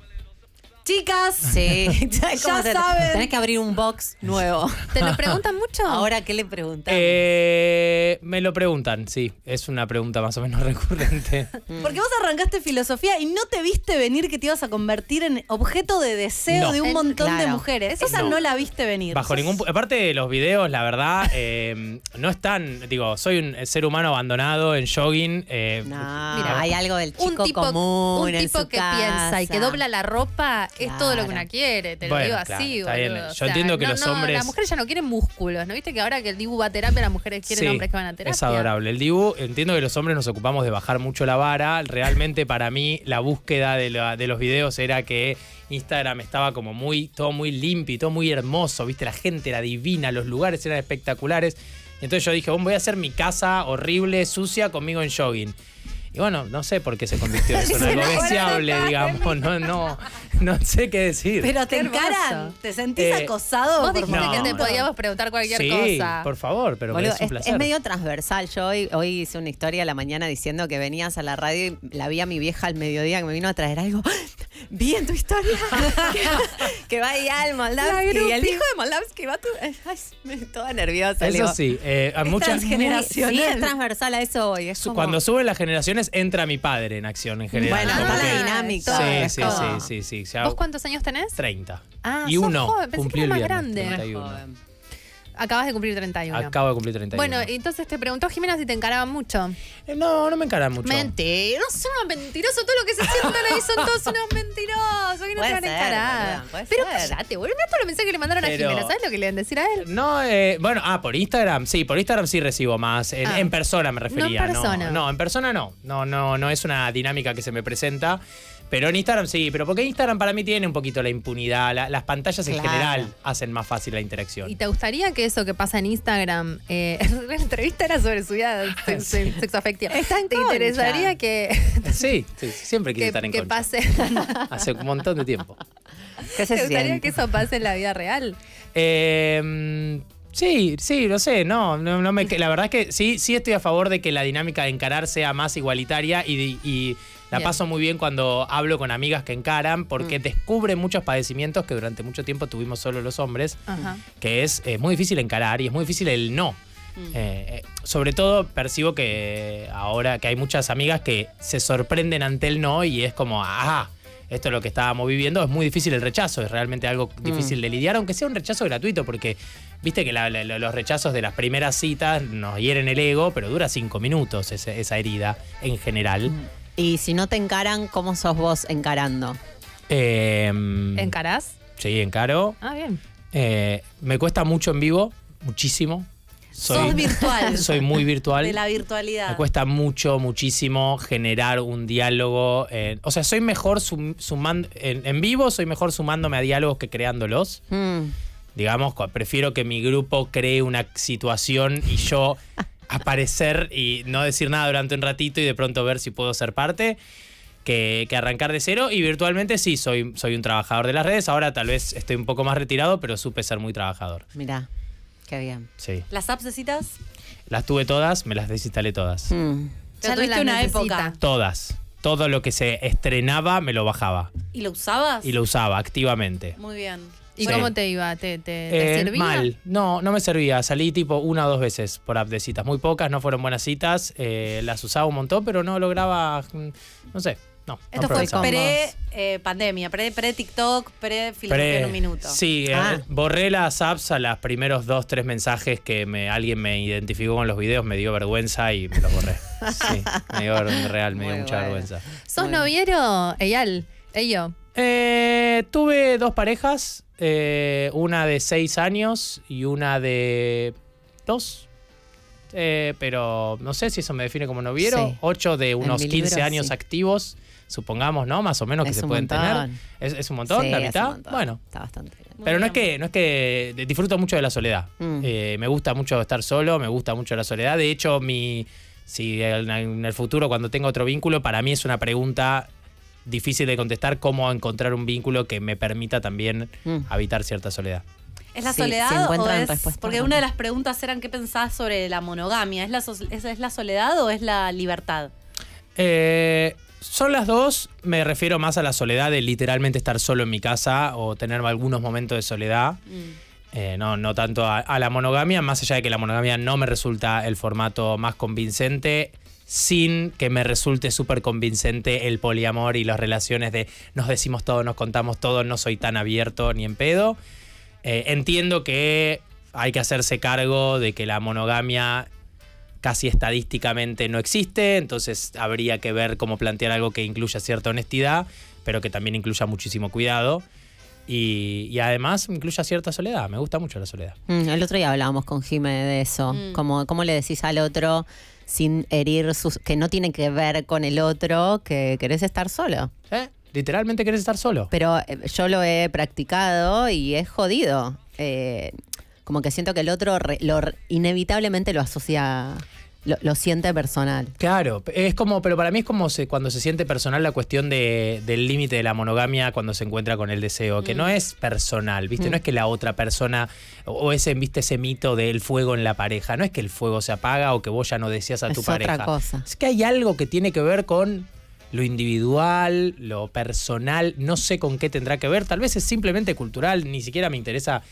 Chicas, Sí, ¿Sabes cómo Ya se- saben. Tenés que abrir un box nuevo. ¿Te lo preguntan mucho? Ahora, ¿qué le preguntamos? Eh, me lo preguntan, sí. Es una pregunta más o menos recurrente. porque vos arrancaste filosofía y no te viste venir que te ibas a convertir en objeto de deseo No. de un montón de mujeres. Esa no. No. la viste venir. Bajo ningún Aparte de los videos, la verdad, eh, no están. Digo, soy un ser humano abandonado en jogging. eh, no, Mira, hay algo del un chico tipo, común un en tipo su que piensa y que dobla la ropa es todo lo que Claro. una quiere, te lo Bueno, digo claro, así, está bien. Yo O sea, entiendo que no, los no, hombres- Las mujeres ya no quieren músculos, ¿no viste que ahora que el Dibu va a terapia, las mujeres quieren Sí, hombres que van a terapia? Es adorable. El Dibu, entiendo que los hombres nos ocupamos de bajar mucho la vara. Realmente para mí la búsqueda de, la- de los videos era que Instagram estaba como muy, todo muy limpio y todo muy hermoso, ¿viste? La gente era divina, los lugares eran espectaculares. Entonces yo dije, "Bueno, voy a hacer mi casa horrible, sucia, conmigo en jogging. Y bueno, no sé por qué se convirtió eso en algo deseable, digamos. No, no, no sé qué decir. Pero te encaran. ¿Te sentís Eh, acosado? Vos por dijiste No. que te podíamos preguntar cualquier sí, cosa. por favor, pero me Boludo, es un placer. es medio transversal. Yo hoy, hoy hice una historia a la mañana diciendo que venías a la radio y la vi a mi vieja al mediodía que me vino a traer algo. Vi en tu historia que, va Ial Moldavsky y el hijo de Moldavsky va tu. Ay, toda nerviosa. Eso digo, sí, eh, a muchas... transgeneracional. Sí, es transversal a eso hoy. Es Su- como- Cuando suben las generaciones, entra mi padre en acción en general. Bueno, está la dinámica. Sí, es sí, sí, sí, sí. ¿Vos cuántos años tenés? 30. Ah, y sos uno joven, pensé que era el más viernes, grande. 31. Joven. Acabas de cumplir 31. Acabo de cumplir 31. Bueno, entonces te preguntó Jimena si te encaraban mucho. Eh, no, no me encaran mucho. Mentira, son unos mentirosos. Todo lo que se sientan ahí son todos unos mentirosos. Que no Puede te van a encarar. Pero cállate, boludo. Mira todos los mensajes que le mandaron Pero- a Jimena. ¿Sabes lo que le van a decir a él? No, eh, bueno, ah, por Instagram, sí, por Instagram sí recibo más. En, Ah. en persona me refería. No en persona. No, en persona no. No, no, no es una dinámica que se me presenta. Pero en Instagram sí, pero porque Instagram para mí tiene un poquito la impunidad. la- las pantallas en general hacen más fácil la interacción. ¿Y te gustaría que eso que pasa en Instagram, eh, la entrevista era sobre su vida se- se- sexoafectiva? ¿Te concha. interesaría que, Sí, sí, siempre quise que, estar en que concha. pase? Hace un montón de tiempo. ¿Qué se ¿Te gustaría siente? que eso pase en la vida real? Eh, sí, sí, no sé, no, no, no me, la verdad es que sí, sí estoy a favor de que la dinámica de encarar sea más igualitaria y, y la Bien. paso muy bien cuando hablo con amigas que encaran porque descubren muchos padecimientos que durante mucho tiempo tuvimos solo los hombres, Ajá. que es eh, muy difícil encarar y es muy difícil el no. Eh, eh, sobre todo percibo que ahora que hay muchas amigas que se sorprenden ante el no y es como, ah, esto es lo que estábamos viviendo, es muy difícil el rechazo, es realmente algo difícil de lidiar, aunque sea un rechazo gratuito, porque viste que la- la- los rechazos de las primeras citas nos hieren el ego, pero dura cinco minutos esa herida en general. Y si no te encaran, ¿cómo sos vos encarando? Eh, ¿Encarás? Sí, encaro. Ah, bien. Eh, me cuesta mucho en vivo, muchísimo. Sos virtual. Soy muy virtual. De la virtualidad. Me cuesta mucho, muchísimo generar un diálogo. eh, o sea, soy mejor sum- sumando. En, en vivo soy mejor sumándome a diálogos que creándolos. Mm. Digamos, prefiero que mi grupo cree una situación y yo aparecer y no decir nada durante un ratito y de pronto ver si puedo ser parte. Que, que arrancar de cero y virtualmente sí, soy, soy un trabajador de las redes. Ahora tal vez estoy un poco más retirado, pero supe ser muy trabajador. Mirá, qué bien. Sí. ¿Las apps de citas? Las tuve todas, me las desinstalé todas. Mm. Ya tuviste una necesita. época. Todas. Todo lo que se estrenaba me lo bajaba ¿Y lo usabas? y lo usaba activamente. Muy bien. ¿Y Sí. cómo te iba? ¿Te, te, te Eh, servía? mal. No, no me servía. Salí tipo una o dos veces por app de citas. Muy pocas, no fueron buenas citas. eh, las usaba un montón, pero no lograba. mm, No sé. No. no Esto fue progresaba. pre-pandemia, pre-TikTok, pre-filosofía Pre- en un minuto. Sí, eh, Ah. borré las apps a los primeros dos, tres mensajes que me, alguien me identificó con los videos, me dio vergüenza y me los borré. Sí, me dio real, me dio Muy mucha bueno. vergüenza. ¿Sos Bueno. noviero, Eyal? Eyo. Eh, tuve dos parejas, eh, una de seis años y una de dos. Eh, pero no sé si eso me define como noviero. Sí. Ocho de unos mi 15 libro, años sí. activos, supongamos, ¿no? Más o menos que se pueden montón. tener. ¿Es, es un montón? Sí, ¿La mitad? montón. Bueno. Está bastante. Muy Pero no es que, no es que disfruto mucho de la soledad. Mm. Eh, me gusta mucho estar solo, me gusta mucho la soledad. De hecho, mi, si en, en el futuro, cuando tenga otro vínculo, para mí es una pregunta difícil de contestar cómo encontrar un vínculo que me permita también Mm. habitar cierta soledad. ¿Es la Sí, soledad o es- respuestas, Porque ¿no? una de las preguntas eran qué pensás sobre la monogamia. ¿Es la, so- es, es la soledad o es la libertad? Eh, son las dos, me refiero más a la soledad de literalmente estar solo en mi casa o tener algunos momentos de soledad. Eh, no, no tanto a, a la monogamia, más allá de que la monogamia no me resulta el formato más convincente, sin que me resulte súper convincente el poliamor y las relaciones de nos decimos todo, nos contamos todo, no soy tan abierto ni en pedo. Eh, entiendo que hay que hacerse cargo de que la monogamia casi estadísticamente no existe, entonces habría que ver cómo plantear algo que incluya cierta honestidad, pero que también incluya muchísimo cuidado. Y, y además incluya cierta soledad. Me gusta mucho la soledad. Mm, el otro día hablábamos con Jime de eso. Mm. Como, ¿Cómo le decís al otro sin herir sus. que no tiene que ver con el otro, que querés estar solo? ¿Eh? Literalmente querés estar solo. Pero eh, yo lo he practicado y es jodido. Eh, como que siento que el otro re- lo, inevitablemente lo asocia, lo, lo siente personal. Claro, es como, pero para mí es como se- cuando se siente personal la cuestión de- del límite de la monogamia cuando se encuentra con el deseo, que no es personal, ¿viste? No es que la otra persona, o ese, ¿viste? Ese mito del fuego en la pareja, no es que el fuego se apaga o que vos ya no deseas a Es tu otra pareja. cosa. Es que hay algo que tiene que ver con lo individual, lo personal, no sé con qué tendrá que ver, tal vez es simplemente cultural, ni siquiera me interesa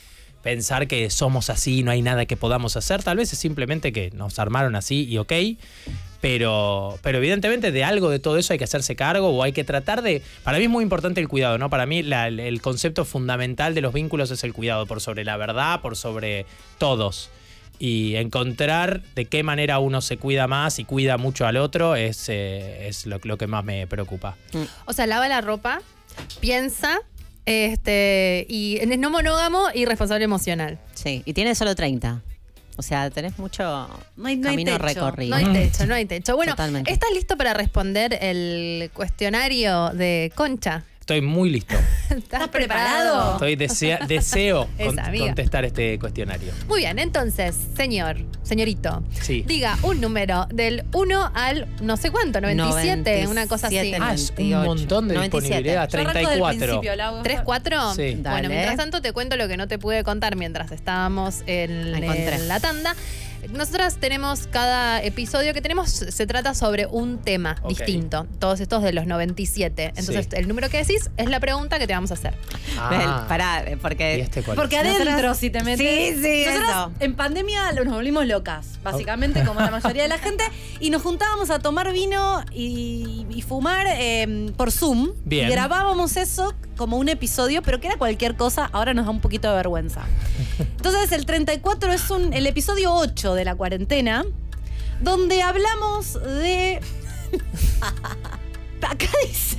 pensar que somos así, no hay nada que podamos hacer, tal vez es simplemente que nos armaron así y ok, pero, pero evidentemente de algo de todo eso hay que hacerse cargo o hay que tratar de... Para mí es muy importante el cuidado, ¿no? Para mí el concepto fundamental de los vínculos es el cuidado, por sobre la verdad, por sobre todos. Y encontrar de qué manera uno se cuida más y cuida mucho al otro es, eh, es lo, lo que más me preocupa. O sea, lava la ropa, piensa, este, y es no monógamo y responsable emocional. Sí, y tiene solo 30. O sea, tenés mucho No hay- no hay camino techo. recorrido. No hay techo, no hay techo. Bueno, Totalmente. ¿estás listo para responder el cuestionario de Concha? Estoy muy listo. ¿Estás preparado? Estoy desea- deseo con- contestar este cuestionario. Muy bien, entonces, señor, señorito, Sí. diga un número del 1 al no sé cuánto, 97, una cosa así. 97, Ah, es un 98, montón de 97. disponibilidad. Yo arranco del 34. principio, la hago- ¿Tres, cuatro? Sí. Bueno, Dale. mientras tanto te cuento lo que no te pude contar mientras estábamos en la tanda. Nosotras tenemos cada episodio que tenemos, se trata sobre un tema distinto. Todos estos de los 97. Entonces, Sí. el número que decís es la pregunta que te vamos a hacer. Ah. Pará, eh, porque ¿Y este? Porque Nosotras- adentro, si te metes. Sí, sí, Nosotras en pandemia nos volvimos locas, básicamente, como la mayoría de la gente. Y nos juntábamos a tomar vino y, y fumar eh, por Zoom. Bien. Y grabábamos eso como un episodio, pero que era cualquier cosa. Ahora nos da un poquito de vergüenza. Entonces, el 34 es el episodio 8 de la cuarentena, donde hablamos de. Acá dice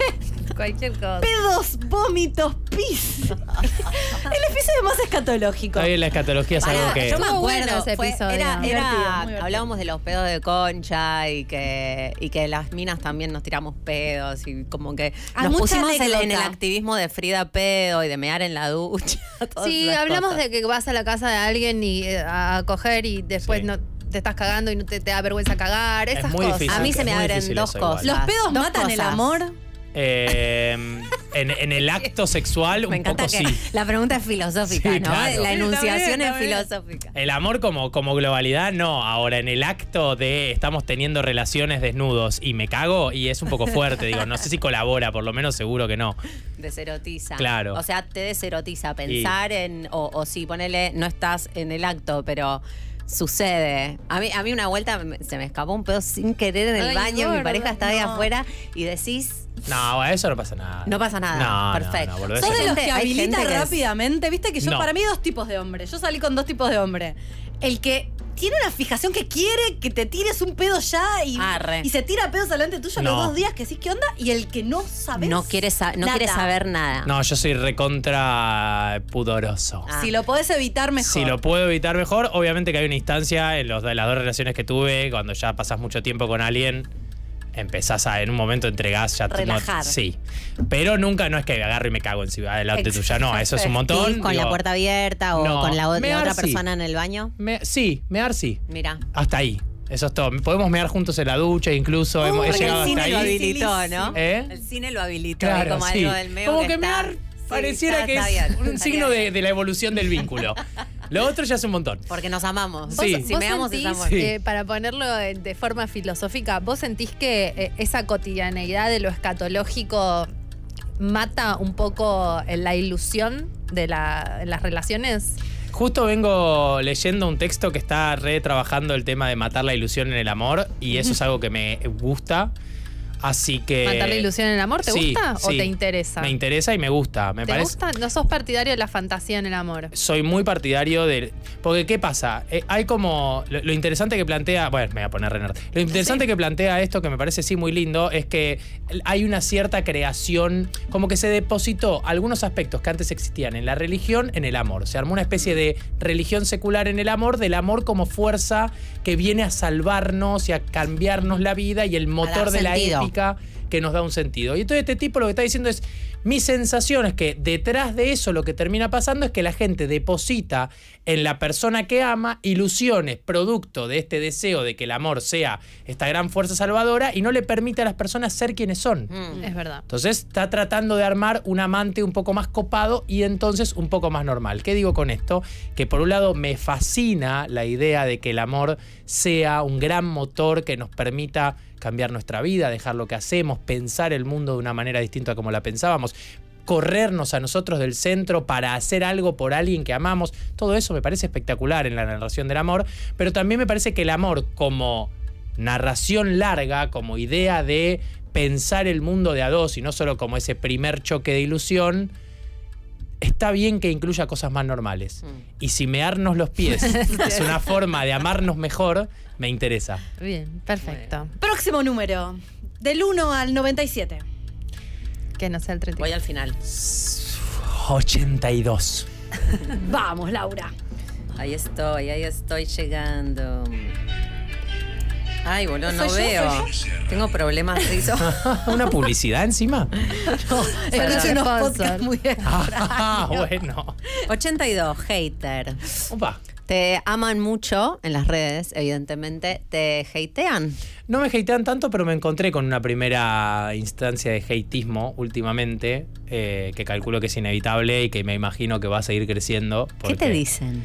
Cualquier cosa. pedos, vómitos, pis. El episodio más escatológico. Bien, la escatología es Pará, algo que. yo me acuerdo, bueno ese fue- episodio. era, Divertido, era- muy divertido. hablábamos de los pedos de concha y que, y que las minas también nos tiramos pedos y como que Hay nos mucha pusimos en, el activismo de Frida pedo y de mear en la ducha. todas Sí, esas hablamos cosas. de que vas a la casa de alguien y eh, a coger y después Sí. no te estás cagando y no te, te da vergüenza cagar, Es esas muy cosas. difícil. A mí es se me muy abren difícil dos eso igual. cosas. ¿Los pedos Dos matan el cosas. amor? Eh, en, en el acto sexual, un Me encanta poco que sí. la pregunta es filosófica, Sí, ¿no? claro. La Sí, enunciación es filosófica. El amor como, como globalidad, no. Ahora, en el acto de estamos teniendo relaciones desnudos y me cago, y es un poco fuerte, digo, no sé si colabora, por lo menos seguro que no. Deserotiza. Claro. O sea, te deserotiza pensar en. O, o si ponele, no estás en el acto, pero sucede. A mí, a mí una vuelta me- se me escapó un pedo sin querer en el Ay, baño, mi pareja estaba ahí no. afuera y decís. No, a eso no pasa nada. No pasa nada. No, no, Perfecto. no, boludez. ¿Sos de los que habilita gente que es- rápidamente? Viste que yo, No. para mí, dos tipos de hombres. Yo salí con dos tipos de hombres. El que tiene una fijación que quiere que te tires un pedo ya y, Arre. y se tira pedos delante tuyo No. los dos días que decís qué onda y el que no sabe No quiere, sa- no quiere saber nada. No, yo soy recontra pudoroso. Ah. Si lo podés evitar mejor. Si lo puedo evitar mejor, obviamente que hay una instancia en los, de las dos relaciones que tuve, cuando ya pasas mucho tiempo con alguien, empezás a, en un momento entregás ya... no- Relajar. sí. Pero nunca no es que agarro y me cago encima delante Exacto. tuya, no, eso es un montón. ¿Y con digo, la puerta abierta o no, con la, la otra sí. persona en el baño? me- sí, mear sí. Mira. Hasta ahí. Eso es todo. Podemos mear juntos en la ducha, incluso. hemos, he Porque llegado el hasta cine lo ahí. habilitó, ¿no? ¿Eh? El cine lo hhabilitó. Claro, como sí. algo del medio Como que, que está- mear Pareciera está- que está es bien, un signo de la evolución del vínculo. Lo otro ya es un montón. Porque nos amamos. Sí. Si me amos, es sentís, amor. Sí. eh, para ponerlo de forma filosófica, ¿vos sentís que eh, esa cotidianeidad de lo escatológico mata un poco eh, la ilusión de la- las relaciones? Justo vengo leyendo un texto que está retrabajando el tema de matar la ilusión en el amor y eso es algo que me gusta. Así que. ¿Matar la ilusión en el amor te Sí, gusta o sí. te interesa? Me interesa y me gusta. Me ¿Te parece. gusta? No sos partidario de la fantasía en el amor. soy muy partidario de. Porque, ¿qué pasa? Eh, hay como. Lo, lo interesante que plantea. Bueno, me voy a poner Renard. Lo interesante que plantea esto, que me parece sí muy lindo, es que hay una cierta creación. Como que se depositó algunos aspectos que antes existían en la religión en el amor. Se armó una especie de religión secular en el amor, del amor como fuerza que viene a salvarnos y a cambiarnos la vida y el motor de la sentido. Que nos da un sentido. Y entonces este tipo lo que está diciendo es, mi sensación es que detrás de eso lo que termina pasando es que la gente deposita en la persona que ama ilusiones producto de este deseo de que el amor sea esta gran fuerza salvadora y no le permite a las personas ser quienes son. Mm. Es verdad. Entonces está tratando de armar un amante un poco más copado y entonces un poco más normal. ¿Qué digo con esto? Que por un lado me fascina la idea de que el amor sea un gran motor que nos permita cambiar nuestra vida, dejar lo que hacemos, pensar el mundo de una manera distinta a como la pensábamos corrernos a nosotros del centro para hacer algo por alguien que amamos. Todo eso me parece espectacular en la narración del amor, pero también me parece que el amor como narración larga, como idea de pensar el mundo de a dos y no solo como ese primer choque de ilusión, está bien que incluya cosas más normales. Y si mearnos los pies es una forma de amarnos mejor, me interesa. Bien, perfecto. Próximo número. Del 1 al 97. Que no sea el 30. Voy al final. 82. Vamos, Laura. Ahí estoy, ahí estoy llegando. Ay, boludo, no veo. Tengo problemas de eso. ¿Una publicidad encima? Escucho unos podcasts muy Ah, bueno. 82, hater. Opa. Te aman mucho en las redes, evidentemente. Te hatean. No me hatean tanto, pero me encontré con una primera instancia de hateismo últimamente, eh, que calculo que es inevitable y que me imagino que va a seguir creciendo. ¿Qué te dicen?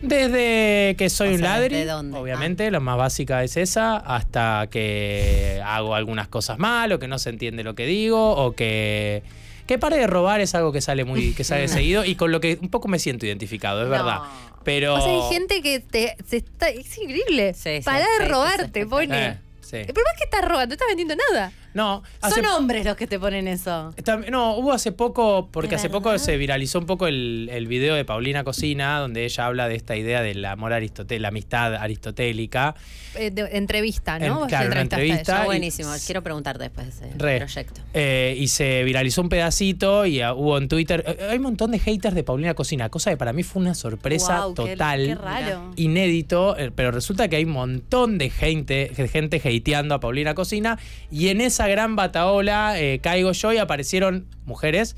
Desde que soy O un ladri, ¿desde dónde? Ah. obviamente, la más básica es esa, hasta que hago algunas cosas mal, o que no se entiende lo que digo, o que. Que pare de robar es algo que sale muy, que sale seguido y con lo que un poco me siento identificado, es No. verdad. Pero. O sea, hay gente que te, se está, es increíble. Sí, sí, Para sí, de robarte, sí. pone. Eh, sí. Pero más que estás robando, no estás vendiendo nada. No, hace Son hombres los que te ponen eso. No, hubo hace poco, porque ¿Es hace poco se viralizó un poco el, el video de Paulina Cocina, donde ella habla de esta idea del amor aristotélico, la amistad aristotélica. Eh, de- entrevista, ¿no? En- claro, una entrevista. ella. Está y- buenísimo. Quiero preguntarte después de ese Re. proyecto. Eh, y se viralizó un pedacito y ah, hubo en Twitter. eh, hay un montón de haters de Paulina Cocina, cosa que para mí fue una sorpresa total. Qué, raro. Inédito, eh, pero resulta que hay un montón de gente, de gente hateando a Paulina Cocina. Y en esa gran bataola eh, caigo yo y aparecieron mujeres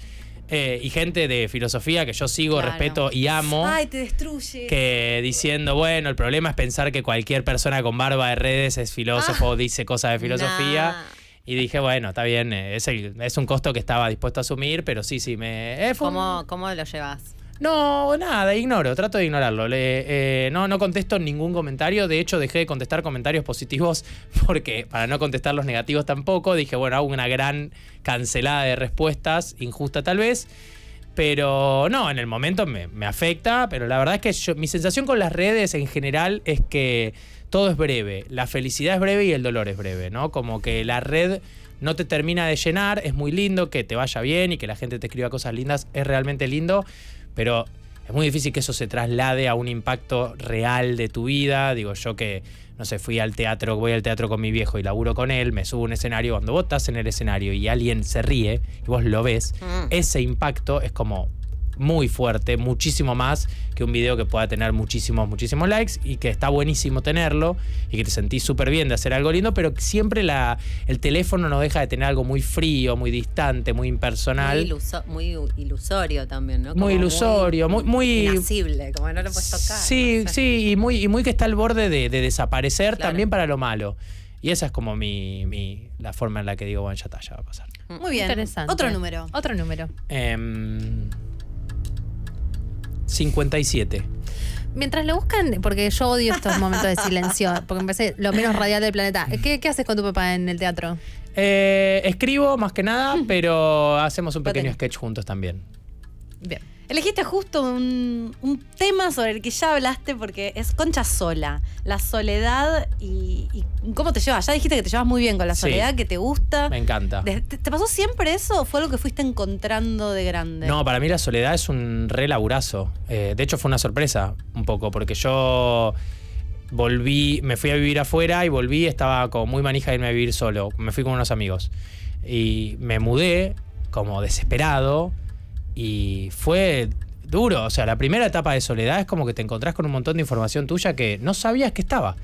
eh, y gente de filosofía que yo sigo, Claro. respeto y amo. Ay, te destruye. que diciendo, bueno, el problema es pensar que cualquier persona con barba de redes es filósofo o dice cosas de filosofía. Nah. Y dije, bueno, está bien, eh, es, el- es un costo que estaba dispuesto a asumir, pero sí, sí, me... eh, ¿Cómo, ¿Cómo lo llevas? No, nada, ignoro, trato de ignorarlo. Eh, no, no contesto ningún comentario, de hecho dejé de contestar comentarios positivos porque para no contestar los negativos tampoco, dije, bueno, hago una gran cancelada de respuestas, injusta tal vez. Pero no, en el momento me, me afecta, pero la verdad es que mi sensación con las redes en general es que todo es breve. La felicidad es breve y el dolor es breve, ¿no? Como que la red no te termina de llenar, es muy lindo que te vaya bien y que la gente te escriba cosas lindas, es realmente lindo, pero es muy difícil que eso se traslade a un impacto real de tu vida. Digo, yo que, no sé, fui al teatro, voy al teatro con mi viejo y laburo con él, me subo a un escenario, cuando vos estás en el escenario y alguien se ríe y vos lo ves, Mm. ese impacto es como muy fuerte, muchísimo más que un video que pueda tener muchísimos, muchísimos likes y que está buenísimo tenerlo y que te sentís súper bien de hacer algo lindo, pero siempre la, el teléfono no deja de tener algo muy frío, muy distante, muy impersonal. Muy, iluso- muy ilusorio también, ¿no? Muy ilusorio, muy- muy- Inacible, como no lo puedes tocar. Sí, no sí, y muy, y muy que está al borde de, de desaparecer Claro. también para lo malo. Y esa es como mi, mi- la forma en la que digo, bueno, ya está, ya va a pasar. Muy bien. Interesante. Otro número. Otro número. Em, 57. Mientras lo buscan, porque yo odio estos momentos de silencio, porque me parece lo menos radial del planeta. ¿Qué, qué haces con tu papá en el teatro? Eh, escribo más que nada, pero hacemos un pequeño sketch juntos también. Bien. Elegiste justo un, un tema sobre el que ya hablaste porque es Concha Sola, la soledad y, y cómo te llevas. Ya dijiste que te llevas muy bien con la Sí. soledad, que te gusta. Me encanta. De- ¿Te, te pasó siempre eso o fue algo que fuiste encontrando de grande? No, para mí la soledad es un re laburazo. Eh, de hecho, fue una sorpresa un poco, porque yo volví, me fui a vivir afuera y volví, estaba como muy manija de irme a vivir solo. Me fui con unos amigos. Y me mudé como desesperado y fue duro. O sea, la primera etapa de soledad es como que te encontrás con un montón de información tuya que no sabías que estaba.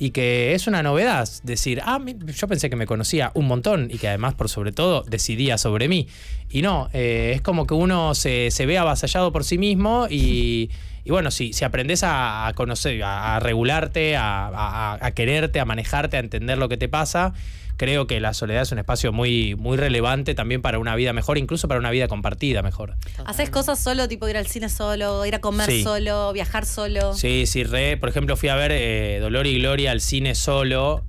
Y que es una novedad decir, ah, yo pensé que me conocía un montón y que además, por sobre todo, decidía sobre mí. Y no, eh, es como que uno se, se ve avasallado por sí mismo y, y bueno, si, si aprendes a, a conocer, a, a regularte, a quererte, a manejarte, a entender lo que te pasa, creo que la soledad es un espacio muy, muy relevante también para una vida mejor, incluso para una vida compartida mejor. ¿Haces cosas solo, tipo ir al cine solo, ir a comer Sí. solo, viajar solo? Sí, sí, re. Por ejemplo, fui a ver eh, Dolor y Gloria al cine solo.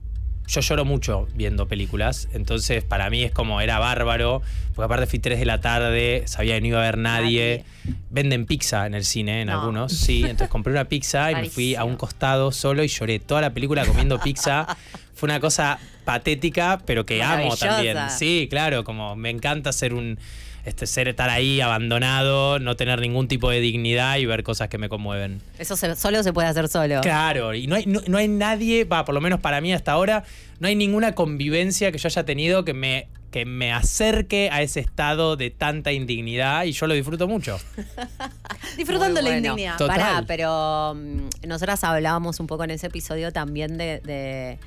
Yo lloro mucho viendo películas, entonces para mí es como era bárbaro, porque aparte fui 3 de la tarde, sabía que no iba a haber nadie. Venden pizza en el cine, en No. algunos, sí. Entonces compré una pizza y me fui a un costado solo y lloré toda la película comiendo pizza. Fue una cosa patética, pero que amo también. Sí, claro, como me encanta ser un. Este, ser estar ahí abandonado, no tener ningún tipo de dignidad y ver cosas que me conmueven. Eso se- solo se puede hacer solo. Claro, y no hay, no, no hay nadie, va, por lo menos para mí hasta ahora, no hay ninguna convivencia que yo haya tenido que me, que me acerque a ese estado de tanta indignidad y yo lo disfruto mucho. Disfrutando la indignidad. Total. Pará, pero mm, nosotras hablábamos un poco en ese episodio también de, de-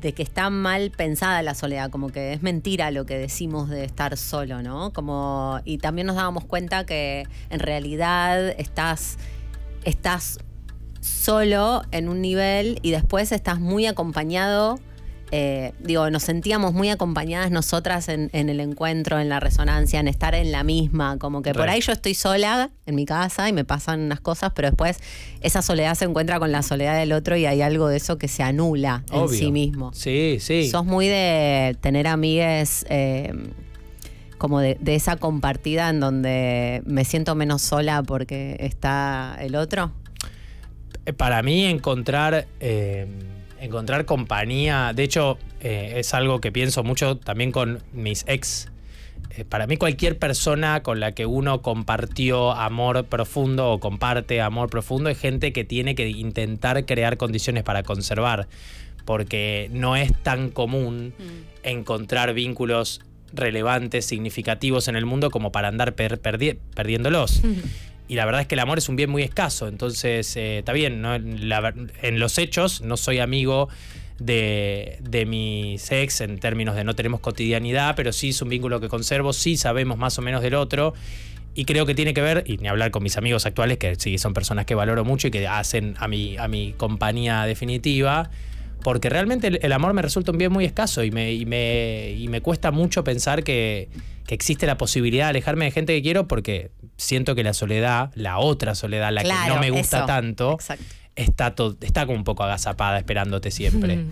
de que está mal pensada la soledad, como que es mentira lo que decimos de estar solo, ¿no? Como, y también nos dábamos cuenta que en realidad estás, estás solo en un nivel y después estás muy acompañado. Eh, digo, nos sentíamos muy acompañadas nosotras en, en el encuentro, en la resonancia, en estar en la misma. Como que por ahí yo estoy sola en mi casa y me pasan unas cosas, pero después esa soledad se encuentra con la soledad del otro y hay algo de eso que se anula en sí mismo. Sí, sí. Sos muy de tener amigues eh, como de, de esa compartida en donde me siento menos sola porque está el otro. Eh, Para mí encontrar, eh, encontrar compañía, de hecho eh, es algo que pienso mucho también con mis ex. Eh, para mí cualquier persona con la que uno compartió amor profundo o comparte amor profundo es gente que tiene que intentar crear condiciones para conservar, porque no es tan común encontrar vínculos relevantes, significativos en el mundo como para andar per- perdi- perdiéndolos. Y la verdad es que el amor es un bien muy escaso, entonces eh, está bien, ¿no? En los hechos no soy amigo de, de mis ex en términos de no tenemos cotidianidad, pero sí es un vínculo que conservo, sí sabemos más o menos del otro. Y creo que tiene que ver, y ni hablar con mis amigos actuales, que sí son personas que valoro mucho y que hacen a mi, a mi compañía definitiva, porque realmente el, el amor me resulta un bien muy escaso y me, y me, y me cuesta mucho pensar que, que existe la posibilidad de alejarme de gente que quiero porque siento que la soledad, la otra soledad, la que no me gusta eso. tanto, Exacto. está, está como un poco agazapada esperándote siempre.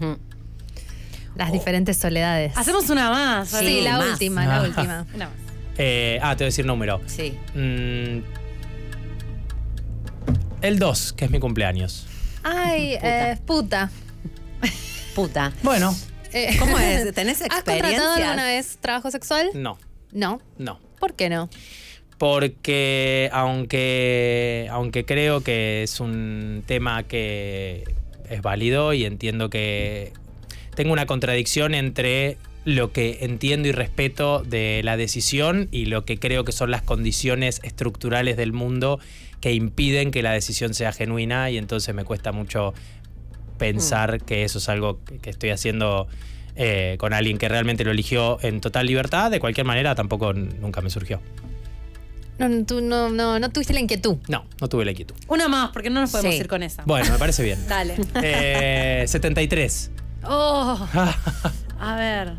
Las diferentes soledades. Hacemos una más. Sí, ¿vale? la más. última, la Ah. última. Una más. Eh, ah, te voy a decir número. Sí. Mm, el 2, que es mi cumpleaños. Ay, eh, puta. Puta. Bueno, Eh, ¿Cómo es? ¿Tenés ¿Has contratado alguna vez trabajo sexual? no, No. no. ¿Por qué no? Porque aunque, aunque creo que es un tema que es válido y entiendo que tengo una contradicción entre lo que entiendo y respeto de la decisión y lo que creo que son las condiciones estructurales del mundo que impiden que la decisión sea genuina y entonces me cuesta mucho pensar que eso es algo que estoy haciendo eh, con alguien que realmente lo eligió en total libertad. De cualquier manera, tampoco nunca me surgió. No, no, tú no, no, no tuviste la inquietud. No, no tuve la inquietud. Una más, porque no nos podemos Sí. ir con esa. Bueno, me parece bien. Dale. Eh, 73. Oh. A ver.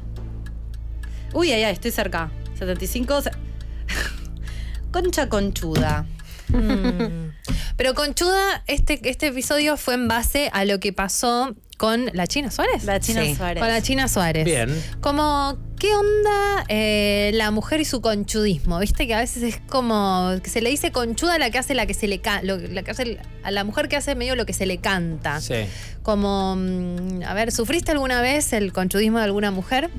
Uy, ay, ay, estoy cerca. 75. se- Concha conchuda. Mm. Pero Conchuda, este, este episodio fue en base a lo que pasó con la China Suárez. La China Sí. Suárez. Con la China Suárez. Bien. Como, ¿qué onda eh, la mujer y su conchudismo? Viste que a veces es como que se le dice conchuda a la que hace la que se le lo- la que hace a la mujer que hace medio lo que se le canta. Sí. Como, mm, a ver, ¿sufriste alguna vez el conchudismo de alguna mujer?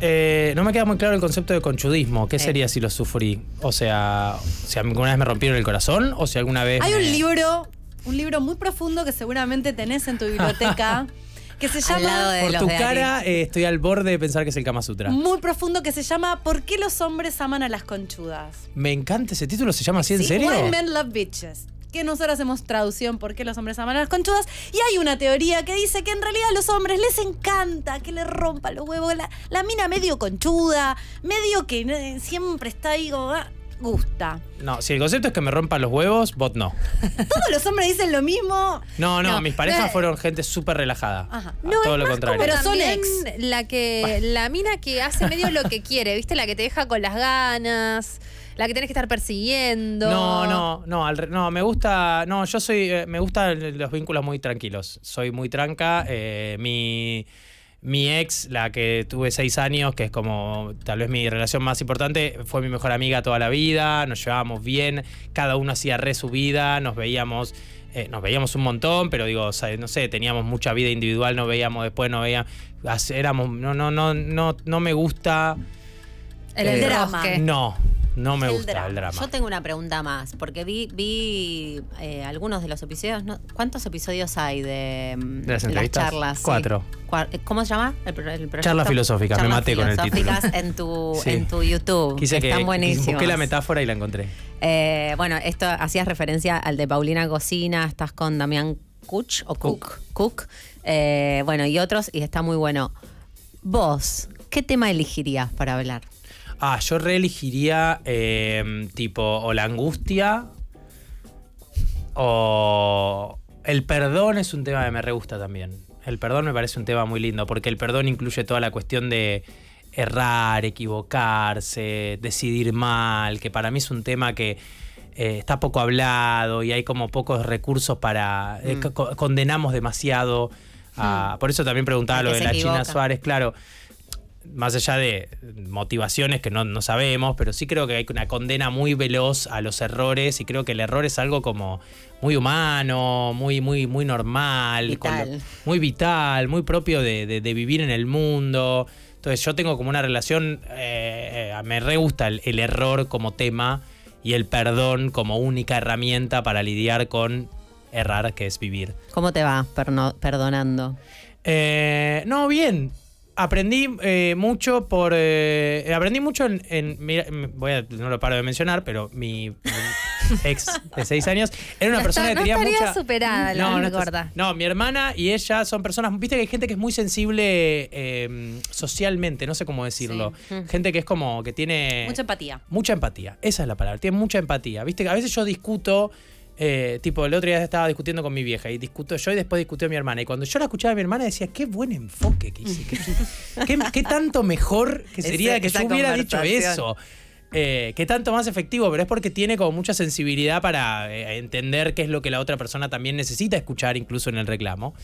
Eh, no me queda muy claro el concepto de conchudismo. ¿Qué Eh. sería si lo sufrí? O sea, si alguna vez me rompieron el corazón o si alguna vez. Hay me- un libro, un libro muy profundo que seguramente tenés en tu biblioteca, que se Al lado llama. de Por tu de cara eh, estoy al borde de pensar que es el Kama Sutra. Muy profundo que se llama ¿Por qué los hombres aman a las conchudas? Me encanta ese título, ¿se llama así en Sí, serio? Why Men Love Bitches. Que nosotros hacemos traducción ¿Por qué los hombres aman a las conchudas? Y hay una teoría que dice que en realidad a los hombres les encanta que le rompa los huevos. La, la mina medio conchuda, medio que eh, siempre está ahí como. ah, gusta. No, si el concepto es que me rompan los huevos, bot no. Todos los hombres dicen lo mismo. No, no, No, mis parejas no, fueron gente súper relajada. Ajá. A todo lo contrario. Pero son También ex. La que, la mina que hace medio lo que quiere, ¿viste? La que te deja con las ganas, la que tenés que estar persiguiendo. No, no, no, al re- no, me gusta, no, yo soy, eh, me gustan los vínculos muy tranquilos. Soy muy tranca. eh, mi, mi ex, la que tuve seis años, que es como tal vez mi relación más importante, fue mi mejor amiga toda la vida. Nos llevábamos bien, cada uno hacía re su vida, nos veíamos. eh, nos veíamos un montón, pero digo, o sea, no sé, teníamos mucha vida individual, nos veíamos después, nos veíamos, éramos, no, no, no, no, no me gusta, El, Eh, drama. no, no me El gusta drama. el drama. Yo tengo una pregunta más, porque vi, vi eh, algunos de los episodios. ¿no? ¿Cuántos episodios hay de, mm, ¿De las entrevistas? charlas? Cuatro. Cua- eh, ¿Cómo se llama el, el? Charlas filosóficas, me maté con el título. en tu, Sí. en tu YouTube. Quise que Están buenísimos. busqué la metáfora y la encontré. Eh, bueno, esto hacías referencia al de Paulina Cocina, estás con Damián Kuch o Cook. Cook. Eh, bueno, y otros, y está muy bueno. Vos, ¿qué tema elegirías para hablar? Ah, yo reelegiría eh, tipo o la angustia o el perdón es un tema que me re gusta también. El perdón me parece un tema muy lindo porque el perdón incluye toda la cuestión de errar, equivocarse, decidir mal, que para mí es un tema que eh, está poco hablado y hay como pocos recursos para... eh, Mm. co- condenamos demasiado. a- Por eso también preguntaba lo de la China. Suárez, claro más allá de motivaciones que no, no sabemos, pero sí creo que hay una condena muy veloz a los errores y creo que el error es algo como muy humano, muy, muy, muy normal, lo- muy vital, muy propio de, de- de vivir en el mundo. Entonces yo tengo como una relación, eh, eh, me re gusta el, el error como tema y el perdón como única herramienta para lidiar con errar, que es vivir. ¿Cómo te va perno- perdonando? Eh, no, bien. Aprendí eh, mucho por. eh, aprendí mucho en. en- mira, voy a, no lo paro de mencionar, pero mi, mi ex de seis años era una No persona está- que no tenía estaría mucha. superada la no, no, gorda. no, mi hermana y ella son personas. Viste que hay gente que es muy sensible eh, socialmente, no sé cómo decirlo. Gente que es como que tiene. Mucha empatía. Mucha empatía, esa es la palabra, tiene mucha empatía. Viste que a veces yo discuto, eh, tipo el otro día estaba discutiendo con mi vieja y discuto yo y después discutió mi hermana. Y cuando yo la escuchaba a mi hermana decía, qué buen enfoque que hice, qué, qué- qué tanto mejor que Ese- sería que yo hubiera dicho eso. Eh, qué tanto más efectivo, pero es porque tiene como mucha sensibilidad para eh, entender qué es lo que la otra persona también necesita escuchar, incluso en el reclamo.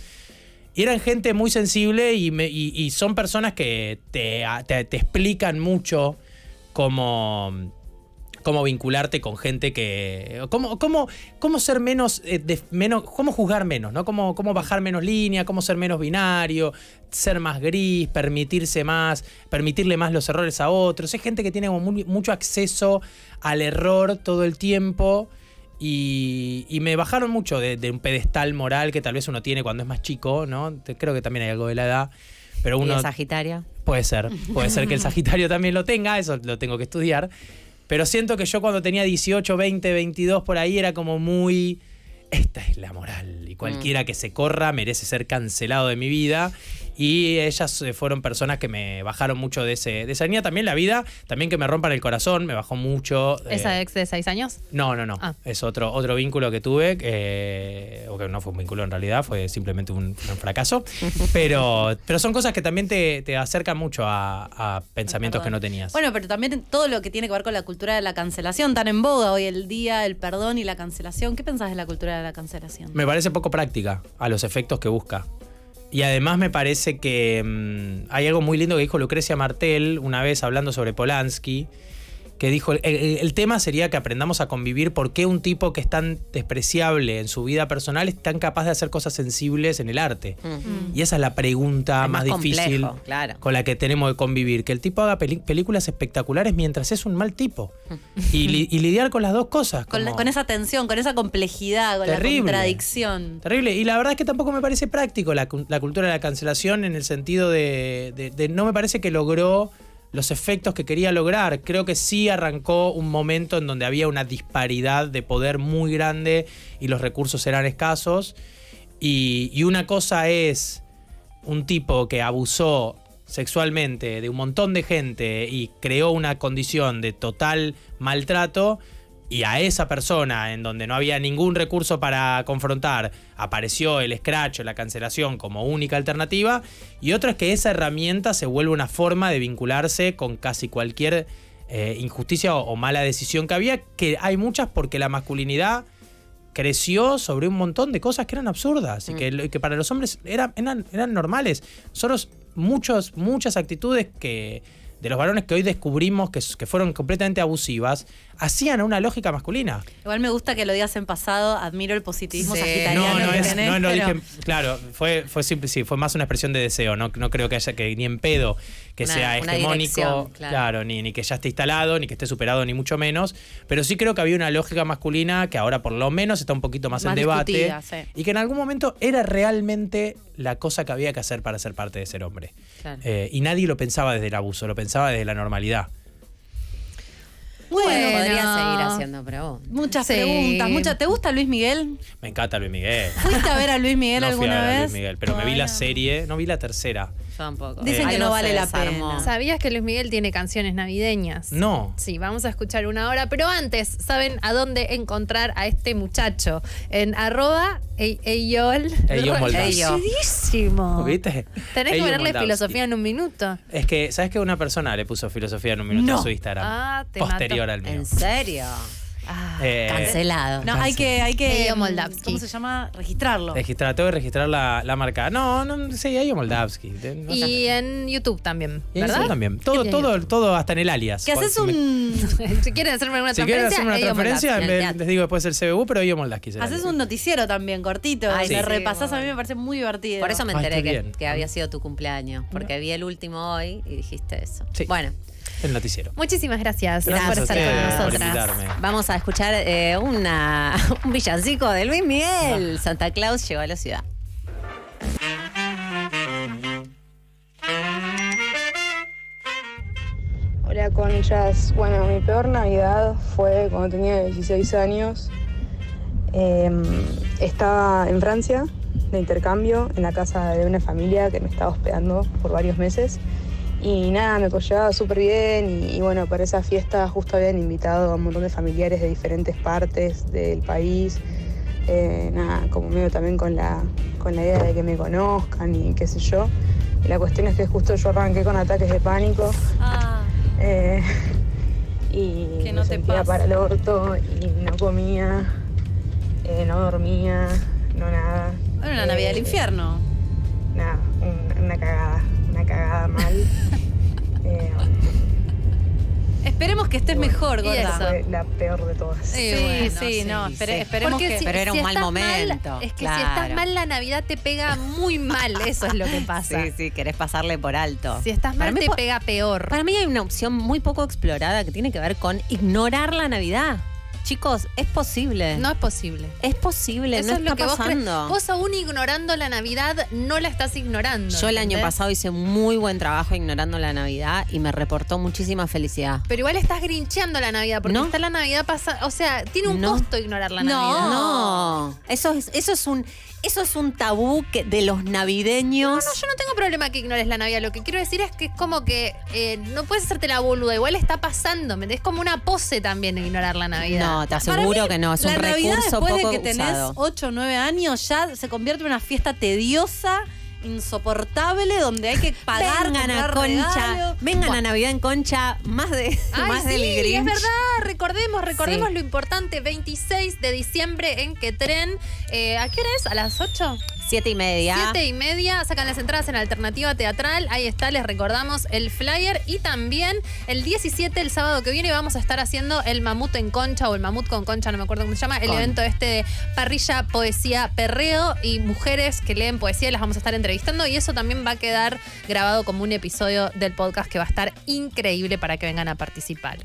Y eran gente muy sensible y, me- y- y son personas que te, te- te explican mucho cómo, cómo vincularte con gente que. cómo, cómo, cómo ser menos, eh, de- menos. cómo juzgar menos, ¿no? Cómo, cómo bajar menos línea, cómo ser menos binario, ser más gris, permitirse más, permitirle más los errores a otros. Es gente que tiene como muy- mucho acceso al error todo el tiempo. Y, y me bajaron mucho de, de un pedestal moral que tal vez uno tiene cuando es más chico, ¿no? Creo que también hay algo de la edad. Pero ¿Y uno. de Sagitaria? Puede ser, puede ser que el Sagitario también lo tenga, eso lo tengo que estudiar. Pero siento que yo cuando tenía 18, 20, 22 por ahí era como muy... Esta es la moral y cualquiera que se corra merece ser cancelado de mi vida. Y ellas eh, fueron personas que me bajaron mucho de, ese, de esa línea. También la vida, también que me rompan el corazón, me bajó mucho. eh, ¿Esa ex de seis años? no, no, no. Ah. Es otro, otro vínculo que tuve, eh, o que no fue un vínculo en realidad, fue simplemente un, un fracaso. pero, pero son cosas que también te, te acercan mucho a, a pensamientos que no tenías. Bueno, pero también todo lo que tiene que ver con la cultura de la cancelación, tan en boga hoy el día, el perdón y la cancelación. ¿Qué pensás de la cultura de la cancelación? Me parece poco práctica a los efectos que busca. Y además me parece que mm, hay algo muy lindo que dijo Lucrecia Martel una vez hablando sobre Polanski, que dijo, el, el- tema sería que aprendamos a convivir por qué un tipo que es tan despreciable en su vida personal es tan capaz de hacer cosas sensibles en el arte. Y esa es la pregunta Es más, más difícil claro. con la que tenemos que convivir, que el tipo haga películas espectaculares mientras es un mal tipo. y, li- y lidiar con las dos cosas. Con, la- esa tensión, con esa complejidad, con la Terrible. contradicción. Terrible. Y la verdad es que tampoco me parece práctico la, cu- la cultura de la cancelación en el sentido de, de- de no me parece que logró los efectos que quería lograr. Creo que sí arrancó un momento en donde había una disparidad de poder muy grande y los recursos eran escasos. Y, y una cosa es un tipo que abusó sexualmente de un montón de gente y creó una condición de total maltrato y a esa persona en donde no había ningún recurso para confrontar apareció el scratch o la cancelación como única alternativa y otra es que esa herramienta se vuelve una forma de vincularse con casi cualquier eh, injusticia o, o mala decisión que había que hay muchas porque la masculinidad creció sobre un montón de cosas que eran absurdas y que, que para los hombres eran, eran, eran normales. Nosotros, muchos, muchas actitudes que de los varones que hoy descubrimos que, que fueron completamente abusivas, hacían a una lógica masculina. Igual me gusta que lo digas en pasado, admiro el positivismo Sí. sagitariano No, no que es, tenés, no lo pero- dije, claro, fue, fue simple, sí, fue más una expresión de deseo, no, no creo que haya que ni en pedo que Una- sea hegemónico, claro, claro. ni, ni que ya esté instalado, ni que esté superado, ni mucho menos, pero sí creo que había una lógica masculina que ahora por lo menos está un poquito más, Más en debate sí. y que en algún momento era realmente la cosa que había que hacer para ser parte de ser hombre. Claro. Eh, y nadie lo pensaba desde el abuso, lo pensaba desde la normalidad. Bueno, Muchas Sí. preguntas. muchas. ¿Te gusta Luis Miguel? Me encanta Luis Miguel. ¿Fuiste a ver a Luis Miguel no fui alguna a ver a vez? Luis Miguel, pero me vi la serie, no vi la tercera. Yo tampoco. Dicen que no vale la desarmó. pena. ¿Sabías que Luis Miguel tiene canciones navideñas? No. Sí, vamos a escuchar una hora, pero antes, ¿saben a dónde encontrar a este muchacho? En arroba ey- eyol. ¿Viste? Tenés que ponerle filosofía en un minuto. Es que, ¿sabes que una persona le puso filosofía en un minuto No. en su Instagram? Ah, te posterior mato. al mío. ¿En serio? Ah, Eh, Cancelado. no, hay que, hay que. Moldavsky. ¿Cómo se llama? Registrarlo. Registrar, tengo que registrar la, la marca. No, no, sí, hay Moldavsky. No. Y en YouTube también, Y en ¿verdad? YouTube también. Todo, ¿Qué todo, todo hasta en el alias. Que haces Si me- un. si quieren hacerme una Si quieren transferencia, hacer una Ello transferencia, Moldavsky. me- les digo después el CBU, pero yo Moldavsky. será Haces un noticiero también, cortito. Ay, sí, repasás, a mí me parece muy divertido. Por eso me enteré que, que había sido tu cumpleaños, porque vi el último hoy y dijiste eso. Sí. Bueno, El noticiero. Muchísimas gracias, Gracias por a estar con por nosotras. vamos a escuchar eh, una, un villancico de Luis Miguel. Santa Claus llegó a la ciudad. Hola conchas, bueno, mi peor Navidad fue cuando tenía 16 años. Eh, estaba en Francia de intercambio en la casa de una familia que me estaba hospedando por varios meses. Y nada, me llevaba súper bien y, y bueno, para esa fiesta justo habían invitado a un montón de familiares de diferentes partes del país. Eh, nada, como medio también con la, con la idea de que me conozcan y qué sé yo. Y la cuestión es que justo yo arranqué con ataques de pánico. Ah, Eh, y Que no me te para el orto y no comía, eh, no dormía, no nada. bueno, una Eh, Navidad del infierno. Nada, un- una cagada, una cagada mal. Eh, Esperemos que estés mejor, Y gorda. fue la peor de todas. Sí, Sí, bueno, sí, sí, no, espere- sí. esperemos Porque que. si- Pero era un si mal momento, es que si estás mal, la Navidad te pega muy mal. Eso es lo que pasa. Sí, sí, querés pasarle por alto. Si estás Para mal, te pega peor. Para mí hay una opción muy poco explorada que tiene que ver con ignorar la Navidad. Chicos, es posible. No es posible. Es posible, Eso no es lo está que vos pasando. Vos aún ignorando la Navidad, no la estás ignorando. Yo el año pasado hice muy buen trabajo ignorando la Navidad y me reportó muchísima felicidad. Pero igual estás grincheando la Navidad, porque No. está la Navidad pasada. O sea, tiene un No. costo ignorar la No. Navidad. No, eso es, eso es un eso es un tabú que- de los navideños. No, no, yo no tengo problema que ignores la Navidad. Lo que quiero decir es que es como que eh, no puedes hacerte la boluda. Igual está pasando. Es como una pose también de ignorar la Navidad. No, te aseguro mí, que no, es la un Navidad recurso después poco de que tenés usado. 8 o 9 años ya se convierte en una fiesta tediosa, insoportable, donde hay que pagar, vengan a Concha, vengan Buah, a Navidad en Concha, más de Ay, más sí, del Grinch. es verdad. Recordemos, recordemos Sí. lo importante. 26 de diciembre en Quetren. Eh, ¿A qué hora es? ¿A las 8? Siete y media. Siete y media, sacan las entradas en Alternativa Teatral. Ahí está, les recordamos el flyer. Y también el 17, el sábado que viene, vamos a estar haciendo el mamut en concha o el mamut con concha, no me acuerdo cómo se llama. El Con. evento este de parrilla, poesía, perreo y mujeres que leen poesía. Las vamos a estar entrevistando. Y eso también va a quedar grabado como un episodio del podcast que va a estar increíble para que vengan a participar.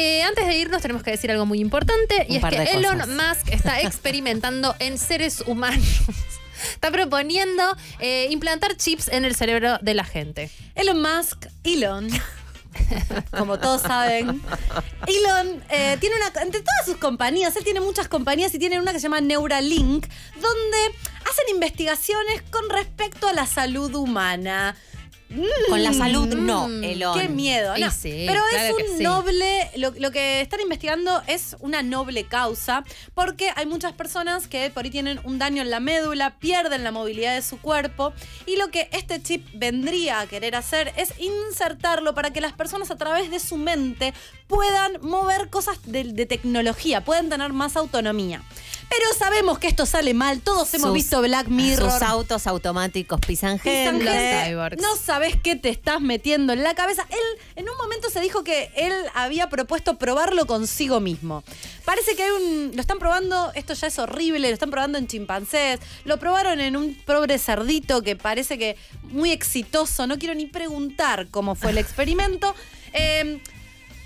Eh, antes de irnos tenemos que decir algo muy importante y Un es que Elon cosas. Musk está experimentando en seres humanos. Está proponiendo eh, implantar chips en el cerebro de la gente. Elon Musk, Elon. Como todos saben, Elon eh, tiene una. Entre todas sus compañías, él tiene muchas compañías y tiene una que se llama Neuralink, donde hacen investigaciones con respecto a la salud humana. Con la salud, no, Mm, Elon. Qué miedo, no. sí, Pero es un sí. noble, lo, lo que están investigando es una noble causa, porque hay muchas personas que por ahí tienen un daño en la médula, pierden la movilidad de su cuerpo, y lo que este chip vendría a querer hacer es insertarlo para que las personas a través de su mente puedan mover cosas de, de tecnología, puedan tener más autonomía. Pero sabemos que esto sale mal, todos hemos Sus- visto Black Mirror. Sus autos automáticos pisan gente. No sabes qué te estás metiendo en la cabeza. Él en un momento se dijo que él había propuesto probarlo consigo mismo. Parece que hay un. Lo están probando, esto ya es horrible, lo están probando en chimpancés. Lo probaron en un pobre cerdito que parece que muy exitoso. No quiero ni preguntar cómo fue el experimento. Eh,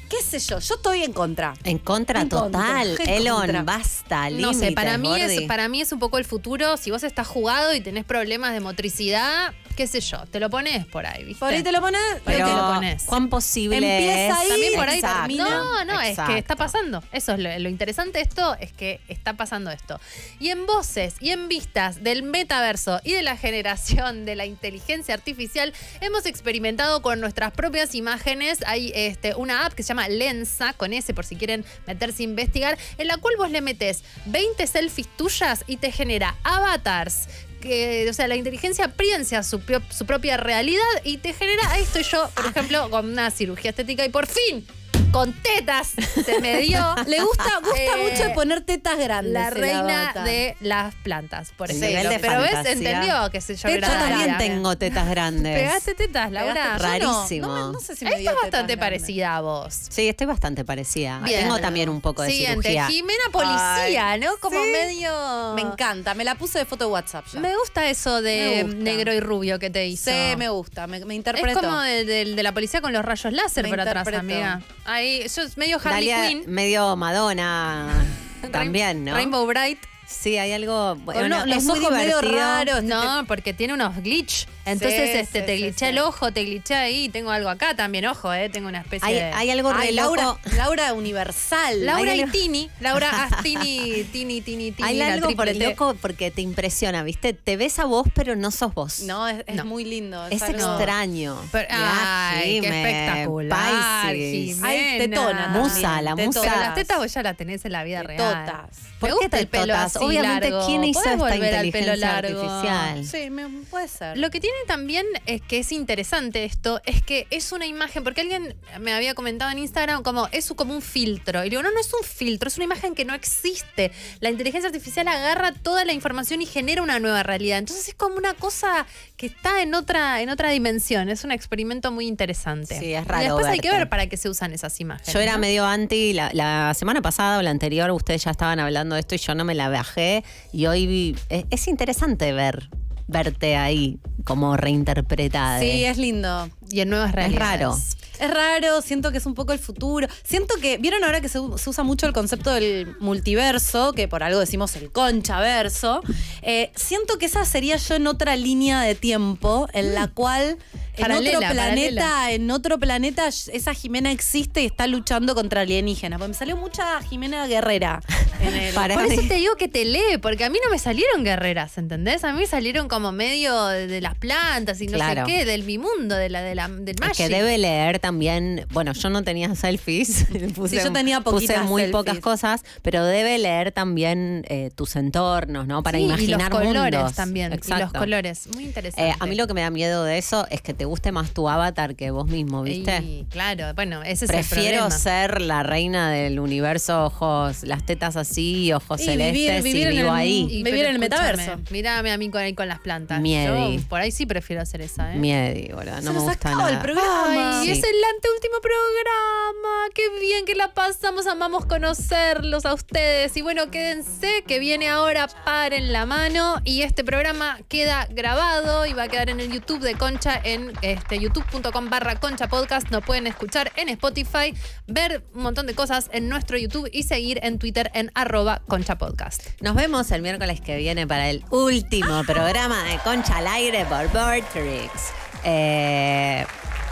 ¿Qué sé yo? Yo estoy en contra. En contra En total. Elon, contra. basta. No sé, límites, para mí, es, para mí es un poco el futuro. Si vos estás jugado y tenés problemas de motricidad, qué sé yo, te lo pones por ahí, ¿viste? Por ahí te lo pones. Pero, te lo pones. ¿cuán posible Empieza es? ahí, También por ahí Exacto. termina. No, no, es que está pasando. Eso es lo, lo interesante de esto, es que está pasando esto. Y en voces y en vistas del metaverso y de la generación de la inteligencia artificial, hemos experimentado con nuestras propias imágenes. Hay este, una app que se llama Lensa, con ese por si quieren meterse a investigar, en la cual vos le metes 20 selfies tuyas y te genera avatars. O sea, la inteligencia piensa su, su propia realidad y te genera. Ahí estoy yo, por ejemplo, con una cirugía estética y por fin, con tetas, se me dio. Le gusta, gusta Eh, mucho poner tetas grandes. La el reina de las plantas, por El ejemplo. Pero ves, entendió que se yo Tetas Yo también tengo tetas grandes. Pegaste tetas, Laura. Pegaste- no, Rarísimo. No, no sé si me Esta dio es tetas bastante grandes. parecida a vos. Sí, estoy bastante parecida. Bien. Tengo también un poco de Siguiente, cirugía. Jimena Policía, ¿no? Como sí. medio. Me encanta, me la puse de foto de WhatsApp ya. Me gusta eso de gusta. negro y rubio que te hizo. Sí, me gusta, me, me Es interpreto. como de, de- de la policía con los rayos láser Me por atrás, amiga. Ahí, yo es medio Harley Dalia, Quinn. medio Madonna también, ¿no? Rainbow Bright. Sí, hay algo. Bueno, lo- los es ojos muy medio raros. No, porque tiene unos glitch. Entonces, Sí, este, sí, te glitché sí. el ojo, te glitché ahí. Tengo algo acá también, ojo, eh. Tengo una especie Hay, de. hay algo Ay, Laura. Laura Universal. Laura hay y algo- Tini. Laura, haz Tini, Tini, Tini, Tini. Hay algo por el loco porque te impresiona, ¿viste? Te ves a vos, pero no sos vos. No, es, es No. muy lindo. Es algo- extraño. Pero- ay, qué Jime, espectacular, Piscis. Jimena. Ay, tetona Musa, la musa. Pero las tetas vos ya las tenés en la vida real. Tetotas. ¿Por Me qué gusta el pelo así Obviamente, largo. ¿quién hizo esta inteligencia artificial? Sí, me, puede ser. Lo que tiene también es que es interesante esto, es que es una imagen, porque alguien me había comentado en Instagram como es como un filtro. Y digo, no, no es un filtro, es una imagen que no existe. La inteligencia artificial agarra toda la información y genera una nueva realidad. Entonces es como una cosa que está en otra, en otra dimensión. Es un experimento muy interesante. Sí, es Y raro después hay que ver para qué se usan esas imágenes. Yo era ¿no? medio anti, la, la semana pasada o la anterior ustedes ya estaban hablando de esto y yo no me la bajé y hoy vi- es, es interesante ver, verte ahí como reinterpretada. Sí, es lindo. Y en nuevas Es realidades. raro. Es raro, siento que es un poco el futuro. Siento que, ¿vieron ahora que se, usa mucho el concepto del multiverso, que por algo decimos el conchaverso? Eh, siento que esa sería yo en otra línea de tiempo, en la cual en Paralela, otro planeta, paralela. en otro planeta, esa Jimena existe y está luchando contra alienígenas. Porque me salió mucha Jimena Guerrera en el. Para Por eso te digo que te lee, porque a mí no me salieron guerreras, ¿entendés? A mí me salieron como medio de, de las plantas y no Claro. sé qué, del mi mundo, de la, de la, del Es magic. que debe leer también, bueno, yo no tenía selfies, puse, Sí, yo tenía puse muy selfies. pocas cosas, pero debe leer también eh, tus entornos, ¿no? Para Sí, imaginar y los colores también. Y los Exacto. colores. Muy interesante. Eh, a mí lo que me da miedo de eso es que te guste más tu avatar que vos mismo, ¿viste? Y, claro, bueno, ese es Prefiero el problema. ser la reina del universo, ojos, las tetas así, ojos Y celestes, vivir- vivir y en vivo el- ahí. Y, Vivir en el metaverso. Mírame a mí con, ahí con las plantas. Miedi. Yo por ahí sí prefiero hacer esa, ¿eh? Miedi, boludo, no me nos gusta acaba el nada. programa. Ay, Sí. es el anteúltimo programa. Qué bien que la pasamos. Amamos conocerlos a ustedes. Y bueno, quédense que viene ahora Paren la mano. Y este programa queda grabado y va a quedar en el YouTube de Concha en este, youtube.com barra Concha Podcast. Nos pueden escuchar en Spotify, ver un montón de cosas en nuestro YouTube y seguir en Twitter en arroba Concha Podcast. Nos vemos el miércoles que viene para el último programa de Concha al aire por Vortrix. Eh,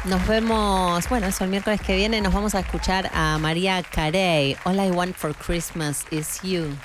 nos vemos, bueno, eso el miércoles que viene nos vamos a escuchar a María Carey. All I want for Christmas is you.